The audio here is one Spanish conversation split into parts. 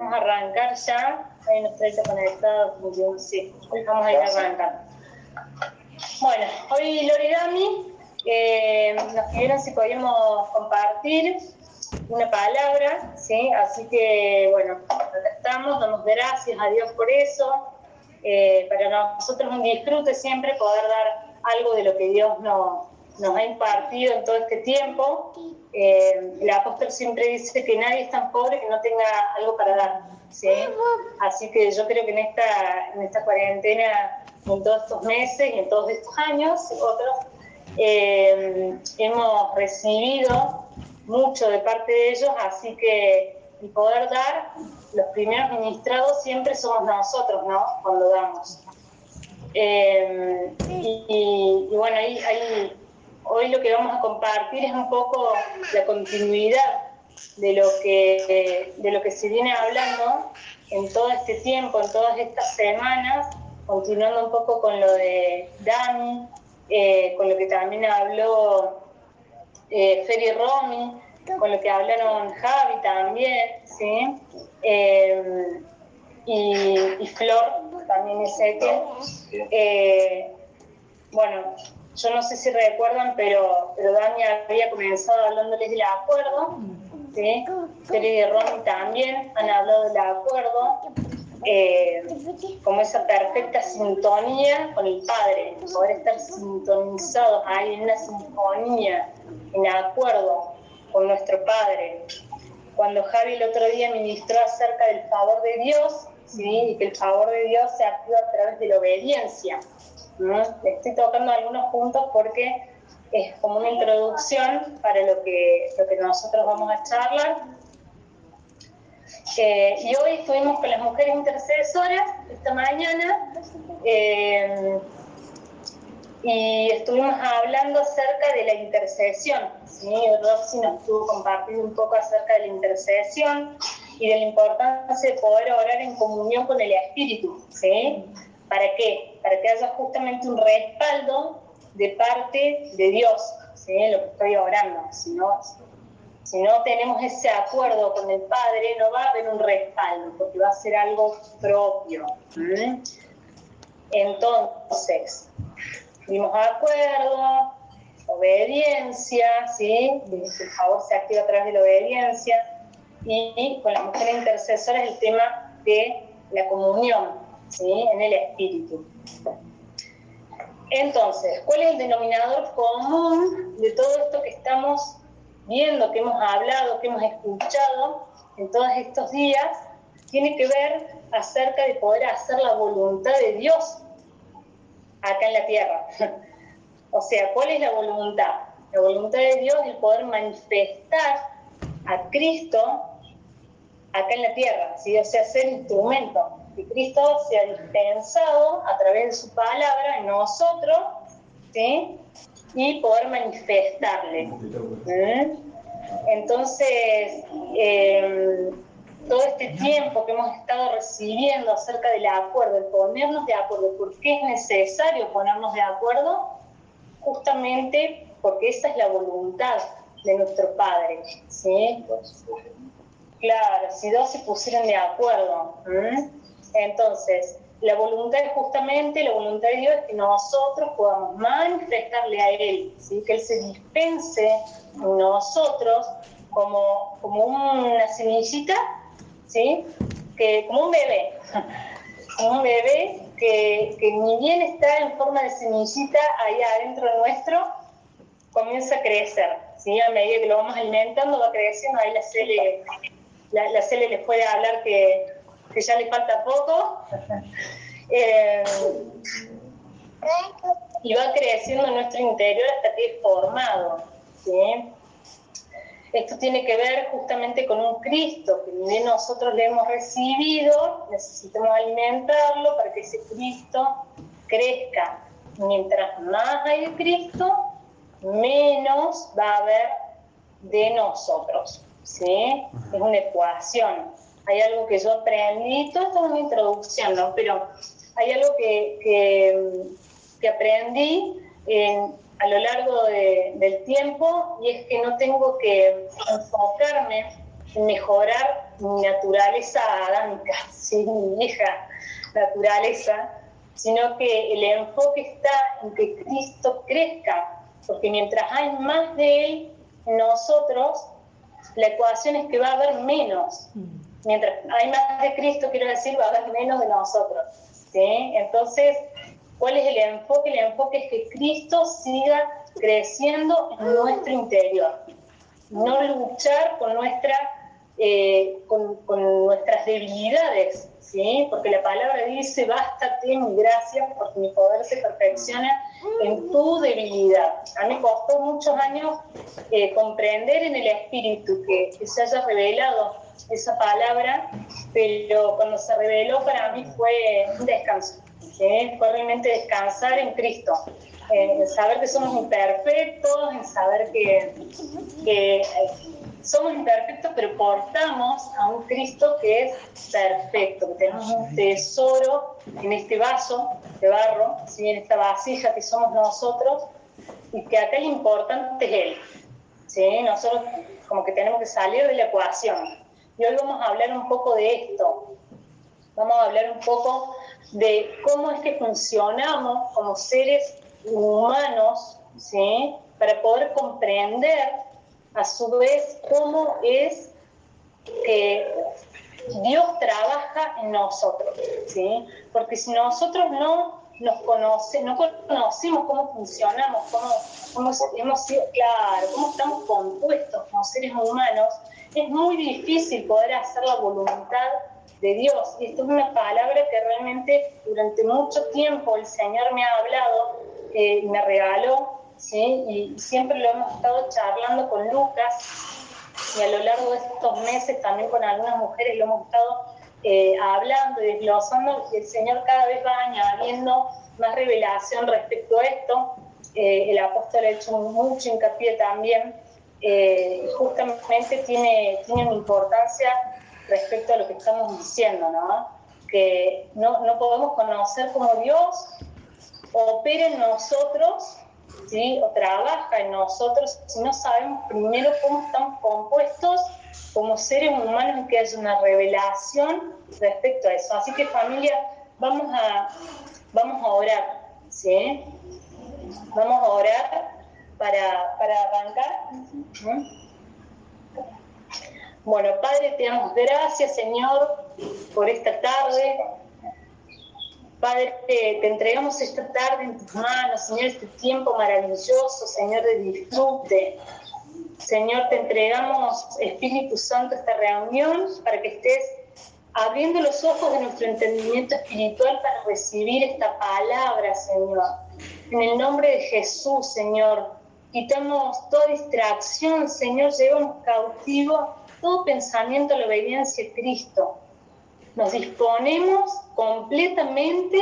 Vamos a arrancar ya. Hay una estrella conectada. Sí, vamos a ir a arrancar. Bueno, hoy Loredami eh, nos pidieron si podíamos compartir una palabra, ¿sí? Así que, bueno, acá estamos, damos gracias a Dios por eso. Eh, para nosotros es un disfrute siempre poder dar algo de lo que Dios nos, nos ha impartido en todo este tiempo. Eh, el apóstol siempre dice que nadie es tan pobre que no tenga algo para dar. ¿sí? Así que yo creo que en esta, en esta cuarentena, en todos estos meses y en todos estos años, otros, eh, hemos recibido mucho de parte de ellos, así que el poder dar, los primeros ministrados siempre somos nosotros, ¿no? Cuando damos. Eh, y, y, bueno, ahí, ahí hoy lo que vamos a compartir es un poco la continuidad de lo que, de lo que se viene hablando en todo este tiempo, en todas estas semanas, continuando un poco con lo de Dani, eh, con lo que también habló eh, Feri Romy, con lo que hablaron Javi también, ¿sí? Eh, y, y, Flor, también Ezequiel. Eh, bueno, yo no sé si recuerdan, pero, pero Dani había comenzado hablándoles del acuerdo, ¿sí? Feli y Ronnie también han hablado del acuerdo, eh, como esa perfecta sintonía con el Padre, poder estar sintonizados ahí en una sintonía, en acuerdo con nuestro Padre. Cuando Javi el otro día ministró acerca del favor de Dios, ¿sí? y que el favor de Dios se activa a través de la obediencia. Estoy tocando algunos puntos porque es como una introducción para lo que, lo que nosotros vamos a charlar. Eh, y hoy estuvimos con las mujeres intercesoras esta mañana eh, y estuvimos hablando acerca de la intercesión. ¿sí? Roxy nos estuvo compartiendo un poco acerca de la intercesión y de la importancia de poder orar en comunión con el Espíritu. ¿sí? ¿Para qué? Para que haya justamente un respaldo de parte de Dios, lo que estoy orando. Si no, si no tenemos ese acuerdo con el Padre, no va a haber un respaldo, porque va a ser algo propio. Entonces, dimos acuerdo, obediencia, ¿sí? el favor se activa a través de la obediencia, y con las mujeres intercesoras el tema de la comunión, ¿sí? en el espíritu. Entonces, ¿cuál es el denominador común de todo esto que estamos viendo, que hemos hablado, que hemos escuchado en todos estos días? Tiene que ver acerca de poder hacer la voluntad de Dios acá en la tierra. o sea, ¿cuál es la voluntad? La voluntad de Dios es poder manifestar a Cristo acá en la tierra, ¿sí? o sea, ser instrumento que Cristo se ha dispensado a través de su palabra en nosotros, ¿sí? Y poder manifestarle. ¿Mm? Entonces, eh, todo este tiempo que hemos estado recibiendo acerca del acuerdo, el ponernos de acuerdo, ¿por qué es necesario ponernos de acuerdo? Justamente porque esa es la voluntad de nuestro Padre, ¿sí? Claro, si dos se pusieran de acuerdo. Entonces, la voluntad es justamente, la voluntad de Dios es que nosotros podamos manifestarle a Él, ¿sí? que Él se dispense en nosotros como, como una semillita, ¿sí? que, como un bebé, como un bebé que, que ni bien está en forma de semillita ahí adentro nuestro, comienza a crecer. ¿sí? A medida que lo vamos alimentando, va creciendo, ahí la cele, la, la les puede hablar que que ya le falta poco. Eh, y va creciendo en nuestro interior hasta que es formado. Esto tiene que ver justamente con un Cristo que ni nosotros le hemos recibido, necesitamos alimentarlo para que ese Cristo crezca. Mientras más hay de Cristo, menos va a haber de nosotros. ¿sí? Es una ecuación hay algo que yo aprendí, todo esto es una introducción, ¿no? Pero hay algo que, que, aprendí a lo largo del tiempo y es que no tengo que enfocarme en mejorar mi naturaleza adámica, ¿sí? mi vieja naturaleza, sino que el enfoque está en que Cristo crezca, porque mientras hay más de Él nosotros, la ecuación es que va a haber menos. Mientras hay más de Cristo, quiero decir, va a haber menos de nosotros. ¿sí? Entonces, ¿cuál es el enfoque? El enfoque es que Cristo siga creciendo en nuestro interior. No luchar con, nuestra, eh, con, nuestras debilidades, ¿sí? Porque la palabra dice, bástate mi gracia, porque mi poder se perfecciona en tu debilidad. A mí costó muchos años eh, comprender en el espíritu que, se haya revelado esa palabra, pero cuando se reveló para mí fue un descanso, ¿sí? fue realmente descansar en Cristo. En saber que somos imperfectos, en saber que, que somos imperfectos, pero portamos a un Cristo que es perfecto, que tenemos un tesoro en este vaso de barro, en esta vasija que somos nosotros, y que acá lo importante es Él. ¿sí? Nosotros como que tenemos que salir de la ecuación. Y hoy vamos a hablar un poco de esto. Vamos a hablar un poco de cómo es que funcionamos como seres humanos, ¿sí? para poder comprender a su vez cómo es que Dios trabaja en nosotros, ¿sí? Porque si nosotros no nos conocemos, no conocemos cómo funcionamos, cómo, cómo hemos sido, claro, cómo estamos compuestos como seres humanos, es muy difícil poder hacer la voluntad de Dios. Y esto es una palabra que realmente durante mucho tiempo el Señor me ha hablado, eh, me regaló ¿sí? y siempre lo hemos estado charlando con Lucas y a lo largo de estos meses también con algunas mujeres lo hemos estado eh, hablando y desglosando y el Señor cada vez va añadiendo más revelación respecto a esto. Eh, el apóstol ha hecho mucho hincapié también, eh, justamente tiene, tiene una importancia respecto a lo que estamos diciendo, ¿no? que no, no podemos conocer cómo Dios opera en nosotros ¿sí? o trabaja en nosotros si no sabemos primero cómo estamos compuestos como seres humanos y que haya una revelación respecto a eso. Así que familia, vamos a, vamos a orar, ¿sí? Vamos a orar para, para arrancar. Bueno, Padre, te damos gracias, Señor, por esta tarde. Padre, te, entregamos esta tarde en tus manos, Señor, este tiempo maravilloso, Señor, de disfrute. Señor, te entregamos, Espíritu Santo, esta reunión para que estés abriendo los ojos de nuestro entendimiento espiritual para recibir esta palabra, Señor. En el nombre de Jesús, Señor, quitamos toda distracción, Señor, llevamos cautivo todo pensamiento a la obediencia a Cristo. Nos disponemos completamente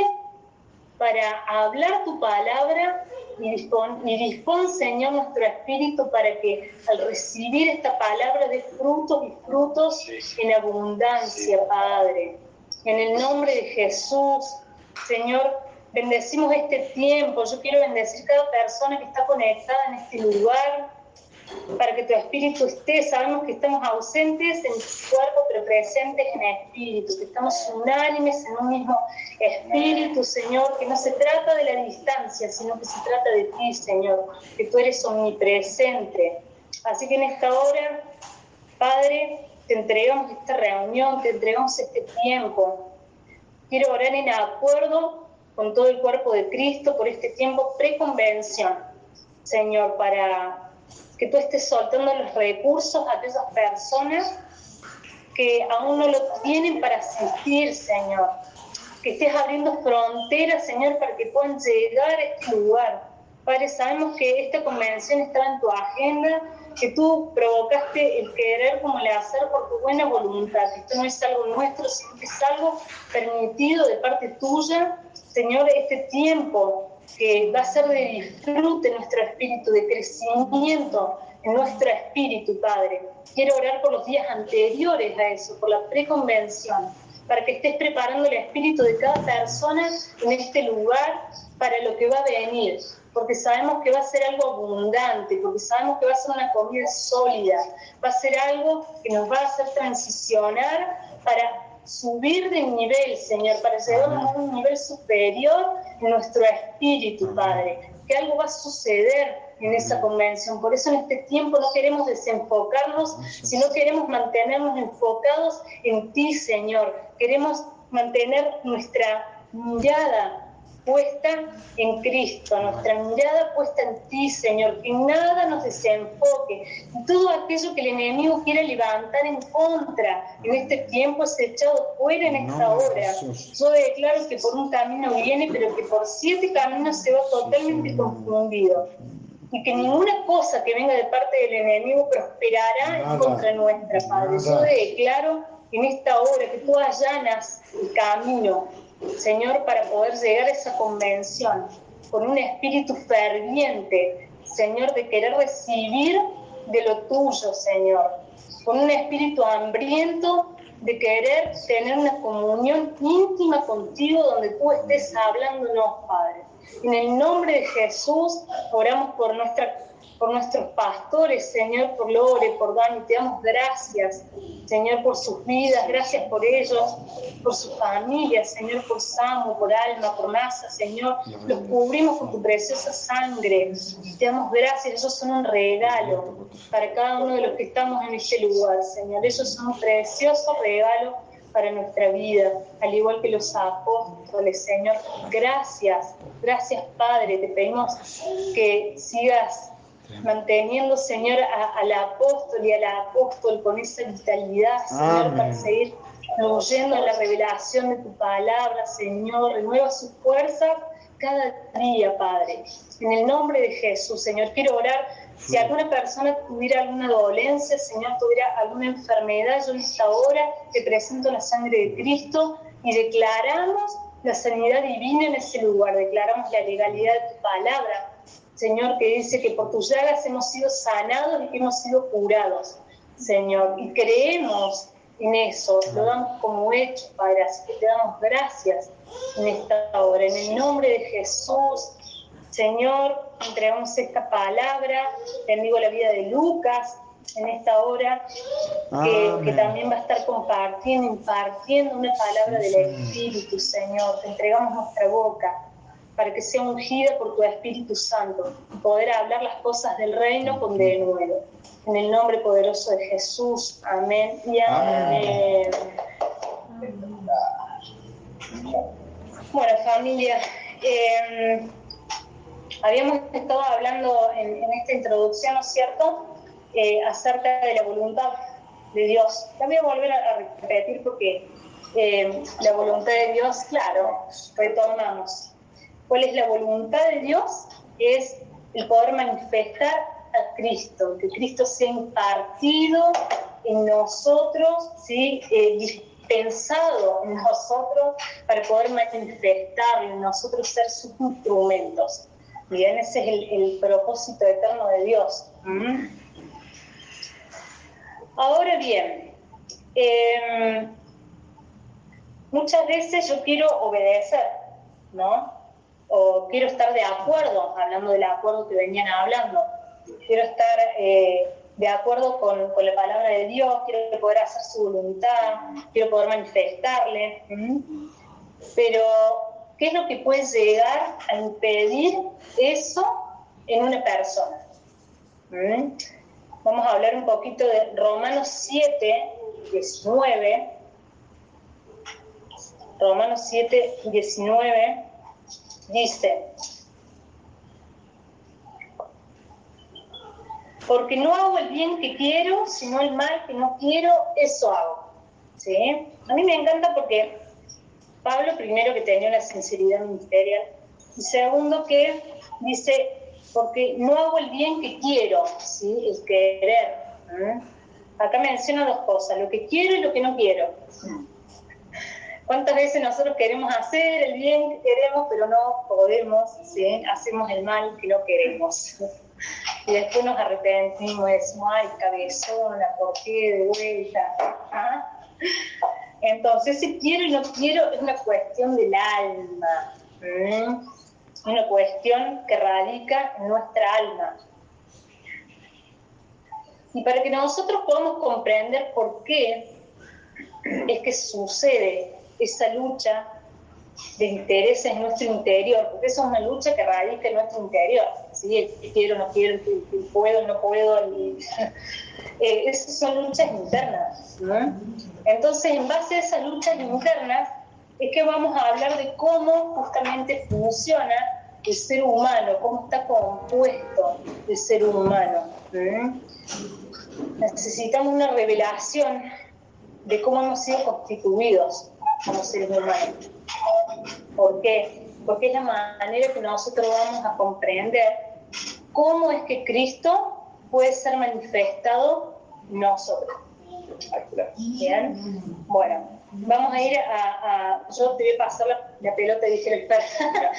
para hablar tu palabra y dispon, y Señor, nuestro espíritu para que al recibir esta palabra de frutos y frutos en abundancia, Padre. En el nombre de Jesús, Señor, bendecimos este tiempo. Yo quiero bendecir cada persona que está conectada en este lugar para que tu espíritu esté. Sabemos que estamos ausentes en tu cuerpo, pero presentes en espíritu, que estamos unánimes en un mismo espíritu, Señor, que no se trata de la distancia, sino que se trata de ti, Señor, que tú eres omnipresente. Así que en esta hora, Padre, te entregamos esta reunión, te entregamos este tiempo. Quiero orar en acuerdo con todo el cuerpo de Cristo por este tiempo preconvención, Señor, para que tú estés soltando los recursos a aquellas personas que aún no lo tienen para asistir, Señor. Que estés abriendo fronteras, Señor, para que puedan llegar a este lugar. Padre, sabemos que esta convención estaba en tu agenda, que tú provocaste el querer como el hacer por tu buena voluntad. Esto no es algo nuestro, sino que es algo permitido de parte tuya. Señor, este tiempo que va a ser de disfrute nuestro espíritu, de crecimiento en nuestro espíritu, Padre. Quiero orar por los días anteriores a eso, por la preconvención, para que estés preparando el espíritu de cada persona en este lugar para lo que va a venir. Porque sabemos que va a ser algo abundante, porque sabemos que va a ser una comida sólida, va a ser algo que nos va a hacer transicionar para subir de nivel, Señor, para llegar a un nivel superior en nuestro espíritu, Padre, que algo va a suceder en esa convención. Por eso en este tiempo no queremos desenfocarnos, sino queremos mantenernos enfocados en ti, Señor. Queremos mantener nuestra mirada puesta en Cristo, nuestra mirada puesta en ti, Señor, que nada nos desenfoque. Todo aquello que el enemigo quiere levantar en contra en este tiempo es echado fuera en esta hora. Yo declaro que por un camino viene, pero que por siete caminos se va totalmente confundido. Y que ninguna cosa que venga de parte del enemigo prosperará en contra nuestra, Padre. Yo declaro en esta hora que tú allanas el camino Señor, para poder llegar a esa convención con un espíritu ferviente, Señor, de querer recibir de lo tuyo, Señor, con un espíritu hambriento de querer tener una comunión íntima contigo donde tú estés hablándonos, Padre. En el nombre de Jesús oramos por nuestra por nuestros pastores, Señor, por Lore, por Dani, te damos gracias, Señor, por sus vidas, gracias por ellos, por sus familias, Señor, por Samu, por Alma, por Masa, Señor, los cubrimos con tu preciosa sangre, te damos gracias, ellos son un regalo para cada uno de los que estamos en este lugar, Señor, ellos son un precioso regalo para nuestra vida, al igual que los apóstoles, Señor. Gracias, gracias Padre, te pedimos que sigas manteniendo, Señor, al apóstol y a la apóstol con esa vitalidad, Señor, para seguir fluyendo en la revelación de tu palabra, Señor. Renueva sus fuerzas cada día, Padre. En el nombre de Jesús, Señor, quiero orar. Si alguna persona tuviera alguna dolencia, Señor, tuviera alguna enfermedad, yo en esta hora te presento la sangre de Cristo y declaramos la sanidad divina en ese lugar, declaramos la legalidad de tu palabra, Señor, que dice que por tus llagas hemos sido sanados y que hemos sido curados, Señor. Y creemos en eso, lo damos como hecho, Padre, así que te damos gracias en esta hora. En el nombre de Jesús, Señor, entregamos esta palabra, bendigo la vida de Lucas en esta hora, que, que, también va a estar compartiendo, impartiendo una palabra del Espíritu, Señor. Te entregamos nuestra boca para que sea ungida por tu Espíritu Santo y poder hablar las cosas del reino con denuedo. En el nombre poderoso de Jesús. Amén y amén. Bueno, familia, em, habíamos estado hablando en, esta introducción, ¿no es cierto?, eh, acerca de la voluntad de Dios. La voy a volver a, repetir porque em, la voluntad de Dios, claro, retornamos cuál es la voluntad de Dios, es el poder manifestar a Cristo, que Cristo sea impartido en nosotros, ¿sí? Eh, dispensado en nosotros para poder manifestar en nosotros ser sus instrumentos. Bien, ese es el, propósito eterno de Dios. ¿Mm? Ahora bien, em, muchas veces yo quiero obedecer, ¿no? o quiero estar de acuerdo, hablando del acuerdo que venían hablando, quiero estar eh, de acuerdo con, la palabra de Dios, quiero poder hacer su voluntad, quiero poder manifestarle. Pero, ¿qué es lo que puede llegar a impedir eso en una persona? Vamos a hablar un poquito de Romanos 7, 19. Romanos 7, 19 dice, porque no hago el bien que quiero, sino el mal que no quiero, eso hago. ¿Sí? A mí me encanta porque Pablo, primero, que tenía una sinceridad ministerial, y segundo, que dice, porque no hago el bien que quiero, ¿sí? el querer. Acá menciona dos cosas, lo que quiero y lo que no quiero. ¿Cuántas veces nosotros queremos hacer el bien que queremos, pero no podemos? ¿sí? Hacemos el mal que no queremos. Y después nos arrepentimos decimos, ay, cabezona, ¿por qué de vuelta? ¿Ah? Entonces, si quiero y no quiero es una cuestión del alma. una cuestión que radica en nuestra alma. Y para que nosotros podamos comprender por qué es que sucede esa lucha de intereses en nuestro interior, porque eso es una lucha que radica en nuestro interior, ¿sí? quiero, no quiero, puedo, no puedo, eh, esas son luchas internas. Entonces, en base a esas luchas internas, es que vamos a hablar de cómo justamente funciona el ser humano, cómo está compuesto el ser humano. Necesitamos una revelación de cómo hemos sido constituidos como seres humanos. ¿Por qué? Porque es la manera que nosotros vamos a comprender cómo es que Cristo puede ser manifestado nosotros. Bien, bueno, vamos a ir a, yo te voy a pasar la, pelota, dije el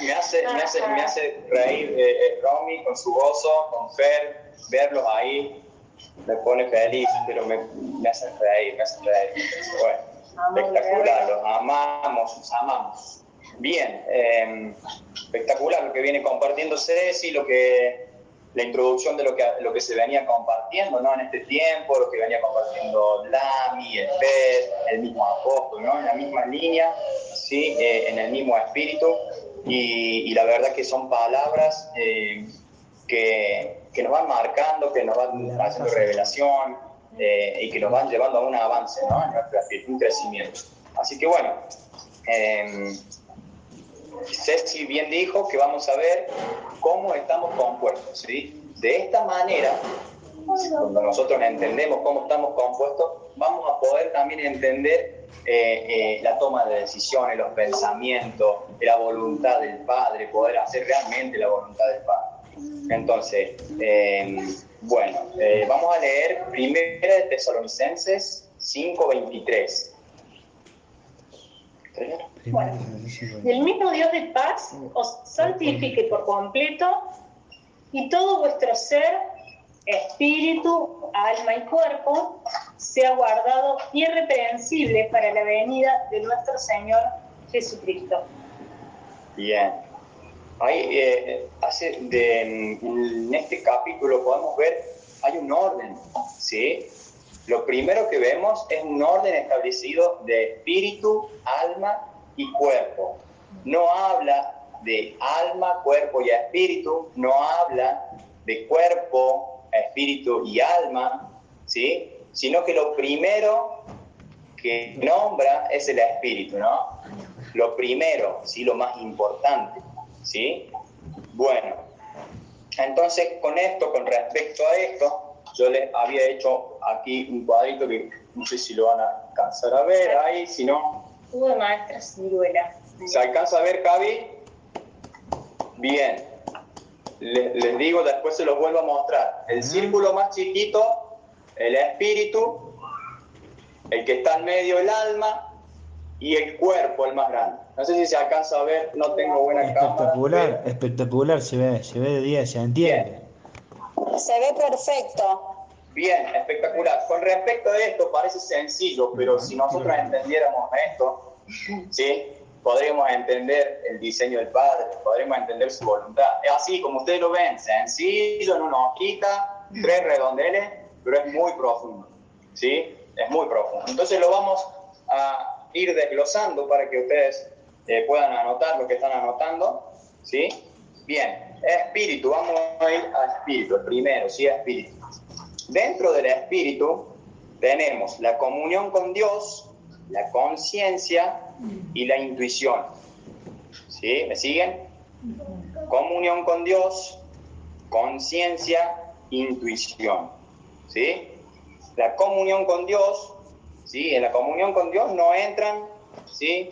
Me hace, me hace, me hace reír eh, eh, Romy con su gozo, con Fer, verlos ahí, me pone feliz, pero me, me hace reír, me hace reír. Bueno, espectacular, los amamos, los amamos. Bien, eh, espectacular lo que viene compartiendo Ceci, lo que la introducción de lo que, lo que se venía compartiendo ¿no? en este tiempo, lo que venía compartiendo Lami, el el mismo apóstol, ¿no? en la misma línea, ¿sí? Eh, en el mismo espíritu, y, la verdad que son palabras eh, que, que, nos van marcando, que nos van haciendo revelación eh, y que nos van llevando a un avance ¿no? en espíritu, un crecimiento. Así que bueno, Ceci bien dijo que vamos a ver cómo estamos compuestos. ¿Sí? De esta manera, cuando nosotros entendemos cómo estamos compuestos, vamos a poder también entender eh, eh, la toma de decisiones, los pensamientos, la voluntad del Padre, poder hacer realmente la voluntad del Padre. Entonces, eh, bueno, vamos a leer Primera de Tesalonicenses 5.23. Bueno, el mismo Dios de paz os santifique por completo y todo vuestro ser, espíritu, alma y cuerpo sea guardado irreprensible para la venida de nuestro Señor Jesucristo. Bien. Ahí, eh, hace de, en este capítulo podemos ver, hay un orden, ¿sí? Lo primero que vemos es un orden establecido de espíritu, alma y cuerpo. No habla de alma, cuerpo y espíritu, no habla de cuerpo, espíritu y alma, ¿sí? Sino que lo primero que nombra es el espíritu, ¿no? Lo primero, ¿sí? Lo más importante, ¿sí? Bueno, entonces con esto, con respecto a esto, yo les había hecho aquí un cuadrito que no sé si lo van a alcanzar a ver ahí, si no... de maestra ciruela. ¿Se alcanza a ver, Cavi? Bien. Les, digo, después se los vuelvo a mostrar. El círculo más chiquito, el espíritu, el que está en medio, el alma, y el cuerpo, el más grande. No sé si se alcanza a ver, no tengo buena espectacular, cámara. Espectacular, se ve, se ve de día, se entiende. Se ve perfecto. Bien, espectacular. Con respecto a esto, parece sencillo, pero si nosotros entendiéramos esto, ¿sí? Podríamos entender el diseño del Padre, podríamos entender su voluntad. Es así como ustedes lo ven, sencillo, en una hojita, tres redondeles, pero es muy profundo. ¿sí? Es muy profundo. Entonces lo vamos a ir desglosando para que ustedes eh, puedan anotar lo que están anotando. ¿sí? Bien, espíritu, vamos a ir a espíritu, el primero, sí, espíritu. Dentro del espíritu tenemos la comunión con Dios, la conciencia y la intuición. ¿Sí? ¿Me siguen? Comunión con Dios, conciencia, intuición. ¿Sí? La comunión con Dios, ¿sí? En la comunión con Dios no entran, ¿sí?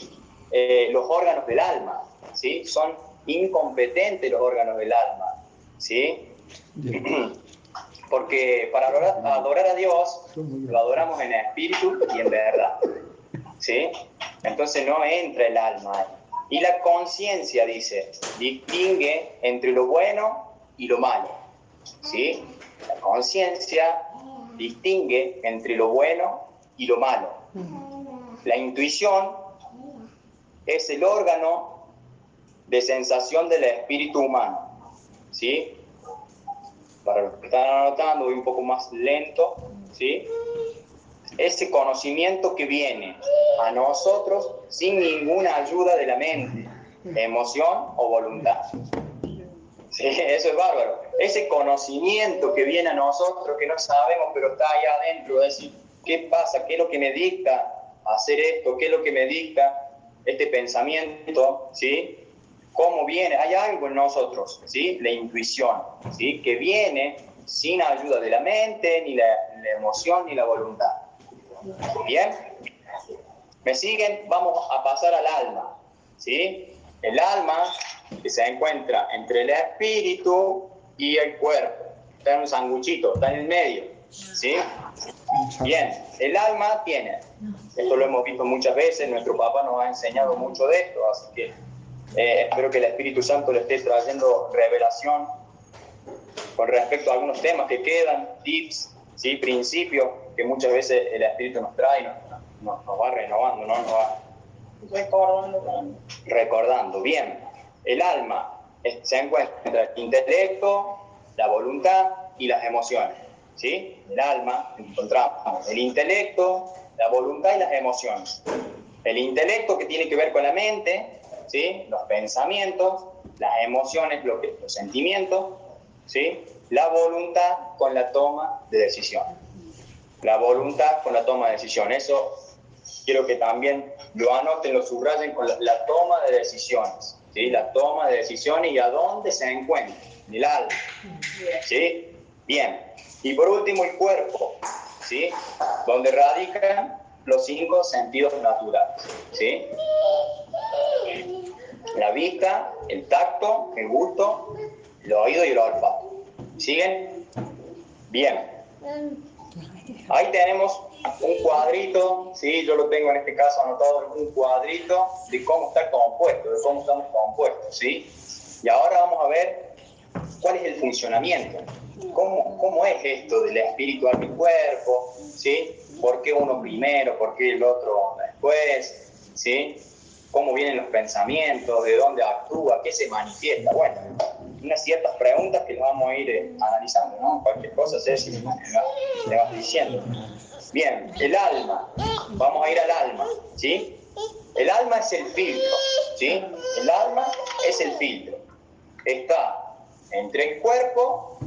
Eh, los órganos del alma, ¿sí? Son incompetentes los órganos del alma, ¿sí? Porque para adorar, a Dios lo adoramos en espíritu y en verdad, ¿sí? Entonces no entra el alma. Y la conciencia, dice, distingue entre lo bueno y lo malo, ¿sí? La conciencia distingue entre lo bueno y lo malo. La intuición es el órgano de sensación del espíritu humano. ¿Sí? Para los que están anotando, voy un poco más lento. ¿Sí? Ese conocimiento que viene a nosotros sin ninguna ayuda de la mente, emoción o voluntad. Sí, eso es bárbaro. Ese conocimiento que viene a nosotros, que no sabemos, pero está ahí adentro, decir, ¿qué pasa? ¿Qué es lo que me dicta hacer esto? ¿Qué es lo que me dicta este pensamiento? ¿Sí? ¿Cómo viene? Hay algo en nosotros, ¿sí? La intuición, ¿sí? Que viene sin ayuda de la mente, ni la emoción, ni la voluntad. ¿Bien? ¿Me siguen? Vamos a pasar al alma, ¿sí? El alma que se encuentra entre el espíritu y el cuerpo. Está en un sanguchito, está en el medio. ¿Sí? Bien, el alma tiene, esto lo hemos visto muchas veces, nuestro papá nos ha enseñado mucho de esto, así que eh, espero que el Espíritu Santo le esté trayendo revelación con respecto a algunos temas que quedan, tips, ¿sí? principios que muchas veces el Espíritu nos trae, nos, nos, va renovando, ¿no? nos va Recordando. recordando. Bien, el alma se encuentra el intelecto, la voluntad y las emociones. ¿sí? El alma encontramos el intelecto, la voluntad y las emociones. El intelecto que tiene que ver con la mente, ¿sí? los pensamientos, las emociones, lo que- los sentimientos, ¿sí? la voluntad con la toma de decisión. La voluntad con la toma de decisión. Eso quiero que también lo anoten, lo subrayen con la, toma de decisiones. ¿sí? La toma de decisiones y a dónde se encuentra, en el alma. ¿sí? Bien. Y por último, el cuerpo, ¿sí? Donde radican los cinco sentidos naturales, ¿sí? La vista, el tacto, el gusto, el oído y el olfato. ¿Siguen? Bien. Ahí tenemos un cuadrito, ¿sí? Yo lo tengo en este caso anotado, un cuadrito de cómo está compuesto, de cómo estamos compuestos, ¿sí? Y ahora vamos a ver cuál es el funcionamiento. ¿Cómo, cómo es esto del espíritu al cuerpo? ¿Sí? ¿Por qué uno primero? ¿Por qué el otro después? ¿Sí? ¿Cómo vienen los pensamientos? ¿De dónde actúa? ¿Qué se manifiesta? Bueno, unas ciertas preguntas que vamos a ir eh, analizando, ¿no? Cualquier cosa, Ceci, vas- le vas diciendo. Bien, el alma. Vamos a ir al alma, ¿sí? El alma es el filtro, ¿sí? El alma es el filtro. Está entre el cuerpo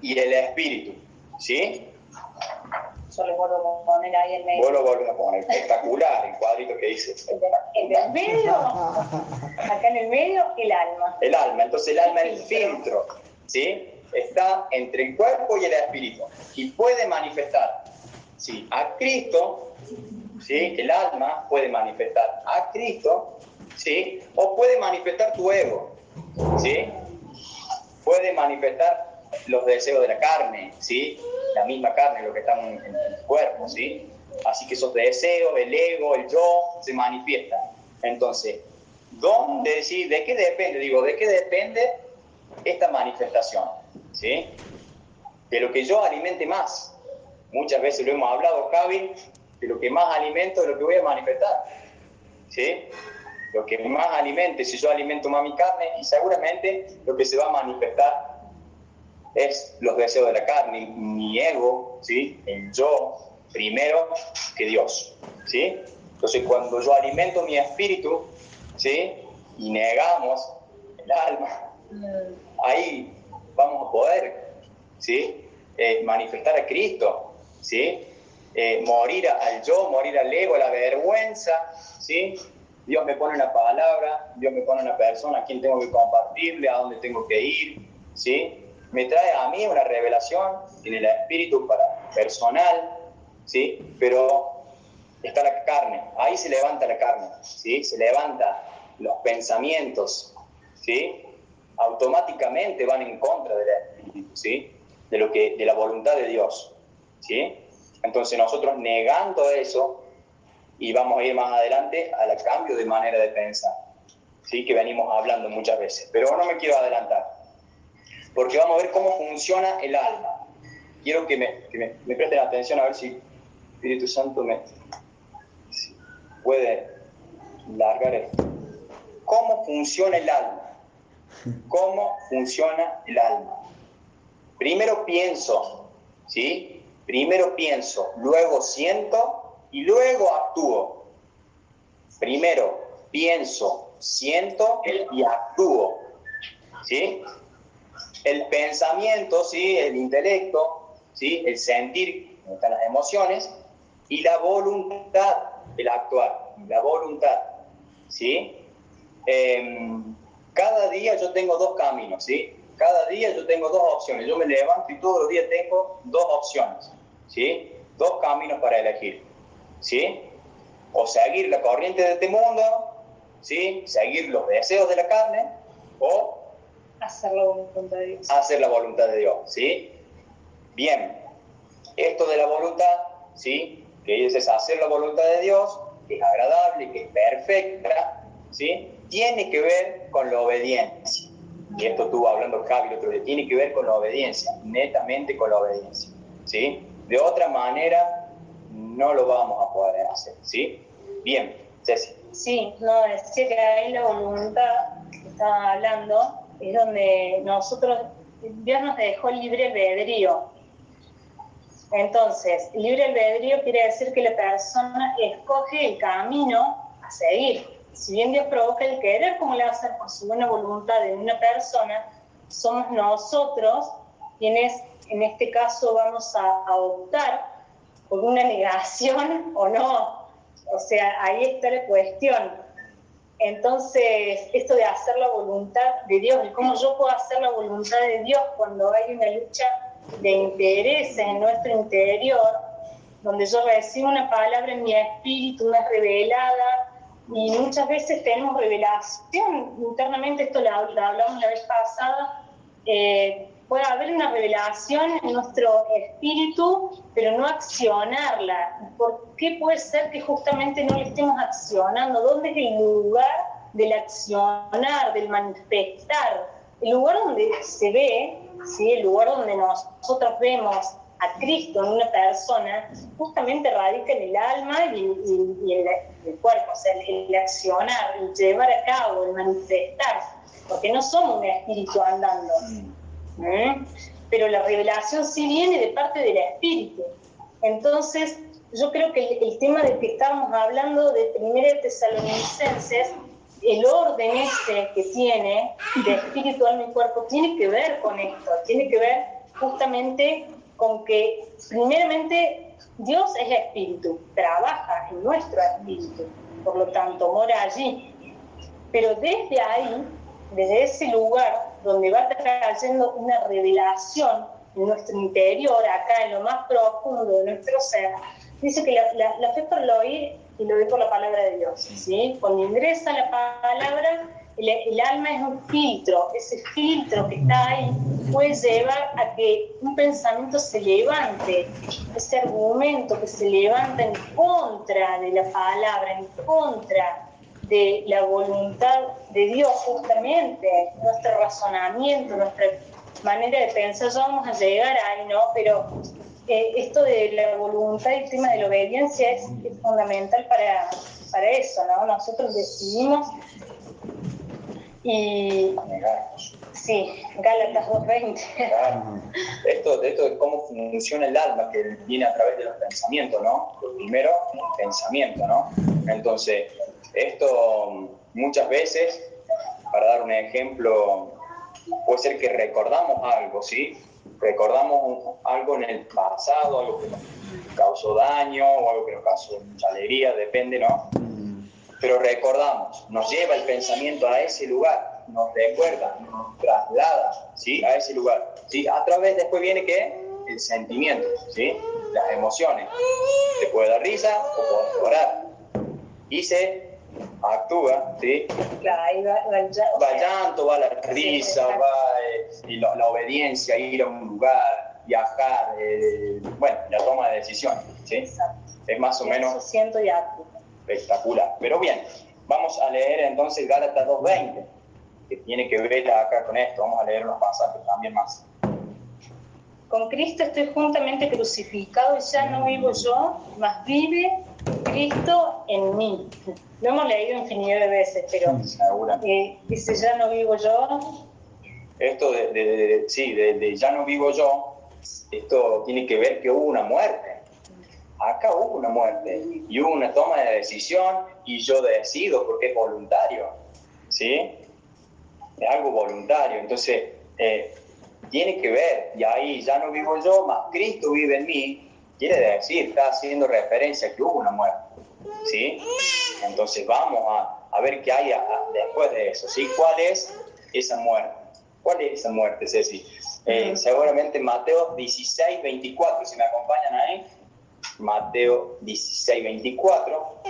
y el espíritu, ¿sí? Yo vuelvo a poner ahí el medio. Vos lo volvés a poner espectacular, el cuadrito que dice. El de- el medio, acá en el medio, el alma. El alma, entonces el alma es el filtro, ¿sí? Está entre el cuerpo y el espíritu y puede manifestar, ¿sí? A Cristo, ¿sí? El alma puede manifestar a Cristo, ¿sí? O puede manifestar tu ego, ¿sí? Puede manifestar los deseos de la carne, ¿sí? La misma carne, lo que está en, el cuerpo, ¿sí? Así que esos deseos, el ego, el yo, se manifiestan. Entonces, ¿dónde, sí? ¿De qué depende? Digo, ¿de qué depende esta manifestación? ¿Sí? De lo que yo alimente más. Muchas veces lo hemos hablado, Javi, de lo que más alimento, de lo que voy a manifestar. ¿Sí? Lo que más alimente, si yo alimento más mi carne, y seguramente lo que se va a manifestar es los deseos de la carne, mi ego, ¿sí? El yo primero que Dios, ¿sí? Entonces, cuando yo alimento mi espíritu, ¿sí? Y negamos el alma, ahí vamos a poder, ¿sí? Eh, manifestar a Cristo, ¿sí? Eh, morir al yo, morir al ego, a la vergüenza, ¿sí? Dios me pone una palabra, Dios me pone una persona a quien tengo que compartirle, a dónde tengo que ir, ¿sí? Me trae a mí una revelación en el espíritu para personal, ¿sí? Pero está la carne, ahí se levanta la carne, ¿sí? Se levanta los pensamientos, ¿sí? Automáticamente van en contra del espíritu, ¿sí? De lo que de la voluntad de Dios, ¿sí? Entonces nosotros negando eso y vamos a ir más adelante al cambio de manera de pensar, ¿sí? Que venimos hablando muchas veces, pero no me quiero adelantar, porque vamos a ver cómo funciona el alma. Quiero que me, que me, presten atención a ver si Espíritu Santo me puede largar esto. ¿Cómo funciona el alma? ¿Cómo funciona el alma? Primero pienso, ¿sí? Primero pienso, luego siento y luego actúo. Primero pienso, siento y actúo. ¿Sí? El pensamiento, ¿sí? El intelecto, ¿sí? El sentir, están las emociones, y la voluntad, el actuar, la voluntad. ¿Sí? Em, cada día yo tengo dos caminos, ¿sí? Cada día yo tengo dos opciones. Yo me levanto y todos los días tengo dos opciones, ¿sí? Dos caminos para elegir, ¿sí? O seguir la corriente de este mundo, ¿sí? Seguir los deseos de la carne o hacer la voluntad de Dios. Hacer la voluntad de Dios, ¿sí? Bien, esto de la voluntad, ¿sí? Que es hacer la voluntad de Dios, que es agradable, que es perfecta, ¿sí? tiene que ver con la obediencia. Y esto estuvo hablando Javi el otro día, tiene que ver con la obediencia, netamente con la obediencia. ¿sí? De otra manera, no lo vamos a poder hacer. ¿sí? Bien, Ceci. Sí, no, decía que ahí la voluntad que estaba hablando es donde nosotros, Dios nos dejó libre albedrío. Entonces, libre albedrío quiere decir que la persona escoge el camino a seguir si bien Dios provoca el querer, como le va a hacer por su buena voluntad en una persona, somos nosotros quienes en este caso vamos a, optar por una negación o no. O sea, ahí está la cuestión. Entonces, esto de hacer la voluntad de Dios, y cómo yo puedo hacer la voluntad de Dios cuando hay una lucha de intereses en nuestro interior, donde yo recibo una palabra en mi espíritu, una revelada, y muchas veces tenemos revelación internamente, esto lo, hablamos la vez pasada, eh, puede haber una revelación en nuestro espíritu, pero no accionarla. ¿Por qué puede ser que justamente no le estemos accionando? ¿Dónde es el lugar del accionar, del manifestar? El lugar donde se ve, ¿sí? el lugar donde nosotros vemos a Cristo en una persona, justamente radica en el alma y, en el, cuerpo, o sea, el, accionar, el llevar a cabo, el manifestar, porque no somos un espíritu andando. ¿Mm? Pero la revelación sí viene de parte del espíritu. Entonces, yo creo que el, tema del que estábamos hablando de Primera Tesalonicenses, el orden este que tiene de espíritu, alma y cuerpo, tiene que ver con esto, tiene que ver justamente con que primeramente Dios es espíritu, trabaja en nuestro espíritu, por lo tanto mora allí. Pero desde ahí, desde ese lugar donde va trayendo una revelación en nuestro interior, acá en lo más profundo de nuestro ser, dice que la, la, fe por lo oír y lo ve por la palabra de Dios. ¿sí? Cuando ingresa la palabra, el, alma es un filtro, ese filtro que está ahí puede llevar a que un pensamiento se levante, ese argumento que se levanta en contra de la palabra, en contra de la voluntad de Dios justamente, nuestro razonamiento, nuestra manera de pensar, ya vamos a llegar ahí, ¿no? Pero eh, esto de la voluntad y el tema de la obediencia es, fundamental para, para eso, ¿no? Nosotros decidimos y sí, Gálatas 2.20. Esto, esto de cómo funciona el alma, que viene a través de los pensamientos, ¿no? primero, el pensamiento, ¿no? Entonces, esto muchas veces, para dar un ejemplo, puede ser que recordamos algo, ¿sí? Recordamos algo en el pasado, algo que nos causó daño o algo que nos causó mucha alegría, depende, ¿no? pero recordamos, nos lleva el pensamiento a ese lugar, nos recuerda, nos traslada ¿sí? a ese lugar. ¿sí? A través después viene que el sentimiento, ¿sí? las emociones. Se puede dar risa o puede llorar. Y actúa, ¿sí? va, llanto, va la risa, va eh, la, obediencia, ir a un lugar, viajar, eh, bueno, la toma de decisiones. ¿sí? Es más o menos... Siento y actúo espectacular. Pero bien, vamos a leer entonces Gálatas 2.20, que tiene que ver acá con esto. Vamos a leer unos pasajes también más. Con Cristo estoy juntamente crucificado y ya no vivo yo, mas vive Cristo en mí. Lo hemos leído infinidad de veces, pero eh, dice, ya no vivo yo. Esto de, sí, de, ya no vivo yo, esto tiene que ver que hubo una muerte. Acá hubo una muerte y hubo una toma de decisión y yo decido porque es voluntario. ¿Sí? Es algo voluntario. Entonces, eh, tiene que ver, y ahí ya no vivo yo, más Cristo vive en mí, quiere decir, está haciendo referencia a que hubo una muerte. ¿Sí? Entonces vamos a, ver qué hay después de eso. ¿sí? ¿Cuál es esa muerte? ¿Cuál es esa muerte, Ceci? Eh, seguramente Mateo 16, 24, si me acompañan ahí. Mateo 16, 24.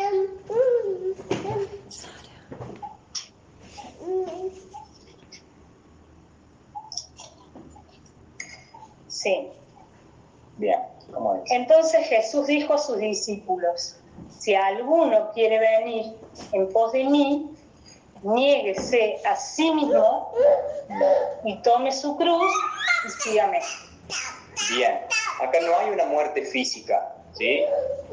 Sí. Bien. Entonces Jesús dijo a sus discípulos, si alguno quiere venir en pos de mí, niéguese a sí mismo y tome su cruz y sígame. Bien, acá no hay una muerte física, ¿sí?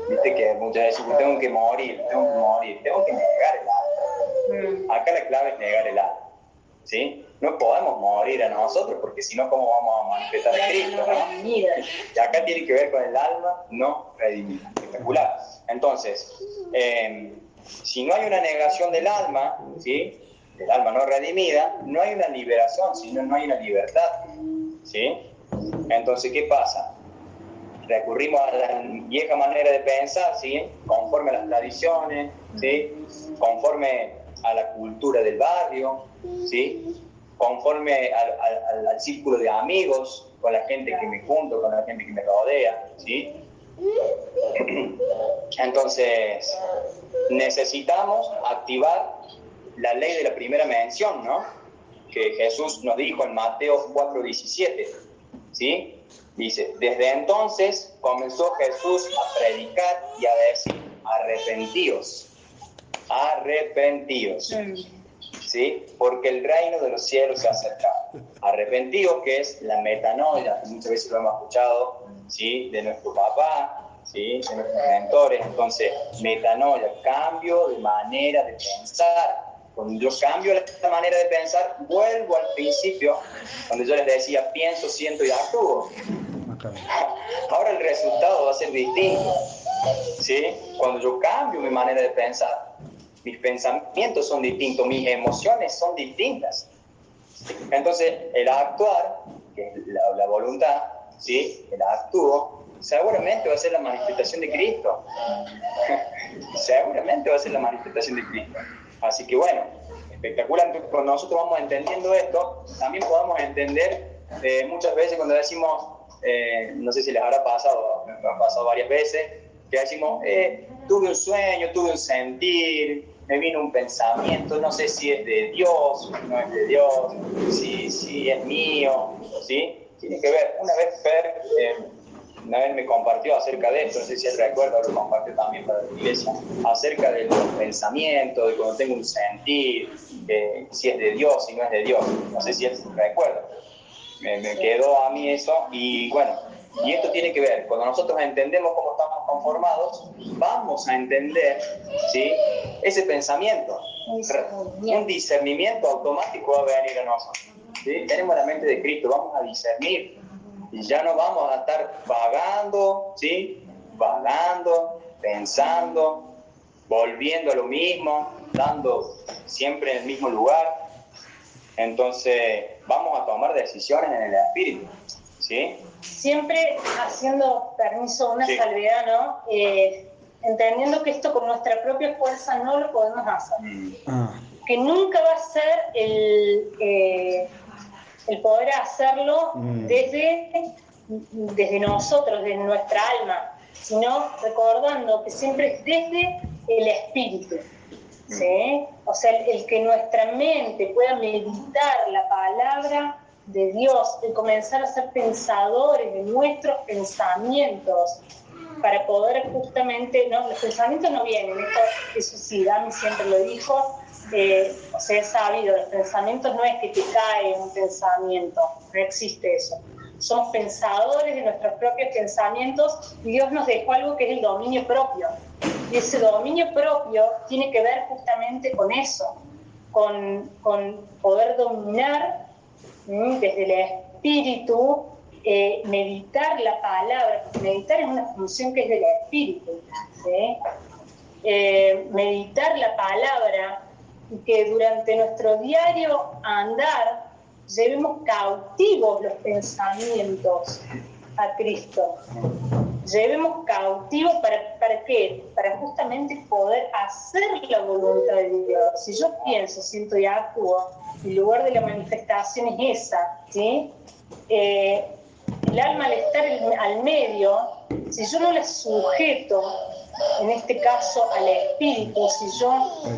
Viste que muchas veces tengo que morir, tengo que morir, tengo que negar el alma. Mm. Acá la clave es negar el alma. ¿sí? No podemos morir a nosotros porque si no, ¿cómo vamos a manifestar a Cristo? Y acá tiene que ver con el alma no redimida. Espectacular. Entonces, em, si no hay una negación del alma, ¿sí? Del alma no redimida, no hay una liberación, sino no hay una libertad, ¿sí? Entonces, ¿qué pasa? Recurrimos a la vieja manera de pensar, ¿sí? Conforme a las tradiciones, ¿sí? Conforme a la cultura del barrio, ¿sí? Conforme al, círculo de amigos, con la gente que me junto, con la gente que me rodea. ¿sí? Entonces, necesitamos activar la ley de la primera mención, ¿no? Que Jesús nos dijo en Mateo 4:17, ¿sí? Dice, desde entonces comenzó Jesús a predicar y a decir, arrepentíos arrepentidos. ¿Sí? Porque el reino de los cielos se ha acercado. Arrepentidos, que es la metanoia, muchas veces lo hemos escuchado, ¿sí? De nuestro papá, ¿sí? De nuestros mentores. Entonces, metanoia, cambio de manera de pensar. Cuando yo cambio la manera de pensar, vuelvo al principio, cuando yo les decía, pienso, siento y actúo. Ahora el resultado va a ser distinto. ¿sí? Cuando yo cambio mi manera de pensar, mis pensamientos son distintos, mis emociones son distintas. Entonces, el actuar, que es la, voluntad, ¿sí? el actúo, seguramente va a ser la manifestación de Cristo. seguramente va a ser la manifestación de Cristo. Así que bueno, espectacular. cuando nosotros vamos entendiendo esto, también podamos entender eh, muchas veces cuando decimos, eh, no sé si les habrá pasado, me ha pasado varias veces, que decimos, eh, tuve un sueño, tuve un sentir, me vino un pensamiento, no sé si es de Dios, no es de Dios, si, si es mío, ¿sí? Tiene que ver, una vez Fer, eh, una vez me compartió acerca de esto, no sé si él recuerda, lo compartió también para la iglesia, acerca de los pensamientos, de cuando tengo un sentir, si es de Dios, si no es de Dios, no sé si él recuerda. Me, me quedó a mí eso y bueno, y esto tiene que ver, cuando nosotros entendemos cómo estamos conformados, vamos a entender ¿sí? ese pensamiento. Un discernimiento automático va a venir a nosotros. ¿sí? Tenemos la mente de Cristo, vamos a discernir. Y ya no vamos a estar vagando, ¿sí? Vagando, pensando, volviendo a lo mismo, dando siempre en el mismo lugar. Entonces, vamos a tomar decisiones en el espíritu. ¿sí? Siempre haciendo permiso una salvedad, ¿no? Eh, entendiendo que esto con nuestra propia fuerza no lo podemos hacer. Mm. Ah. Que nunca va a ser el, eh, el poder hacerlo mm. desde, desde nosotros, desde nuestra alma, sino recordando que siempre es desde el espíritu. ¿sí? O sea, el que nuestra mente pueda meditar la palabra de Dios, de comenzar a ser pensadores de nuestros pensamientos, para poder justamente, no, los pensamientos no vienen, esto eso sí, Dami siempre lo dijo, eh, o sea, es sabido, los pensamientos no es que te cae un pensamiento, no existe eso. Somos pensadores de nuestros propios pensamientos y Dios nos dejó algo que es el dominio propio. Y ese dominio propio tiene que ver justamente con eso, con, con poder dominar desde el espíritu, eh, meditar la palabra, meditar es una función que es del espíritu. Eh, meditar la palabra y que durante nuestro diario andar llevemos cautivos los pensamientos a Cristo. Llevemos cautivos para, para qué? Para justamente poder hacer la voluntad de Dios. Si yo pienso, siento y actúo, el lugar de la manifestación es esa, ¿sí? Eh, el alma al estar al medio, si yo no la sujeto en este caso al espíritu, si yo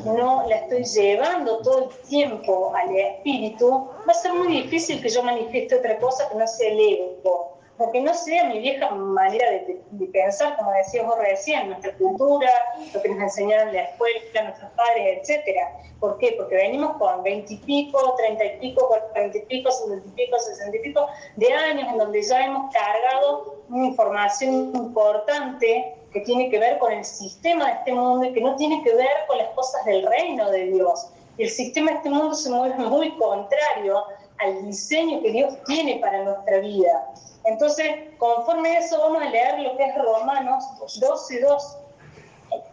no la estoy llevando todo el tiempo al espíritu, va a ser muy difícil que yo manifieste otra cosa que no sea el ego, porque no sea mi vieja manera de, pensar, como decías vos recién, nuestra cultura, lo que nos enseñaron en la escuela, nuestros padres, etcétera. ¿Por qué? Porque venimos con 20 y pico, 30 y pico, 40 y pico, 50 y pico, 60 y pico de años en donde ya hemos cargado una información importante que tiene que ver con el sistema de este mundo y que no tiene que ver con las cosas del reino de Dios. El sistema de este mundo se mueve muy contrario al diseño que Dios tiene para nuestra vida. Entonces, conforme a eso, vamos a leer lo que es Romanos 12, 2.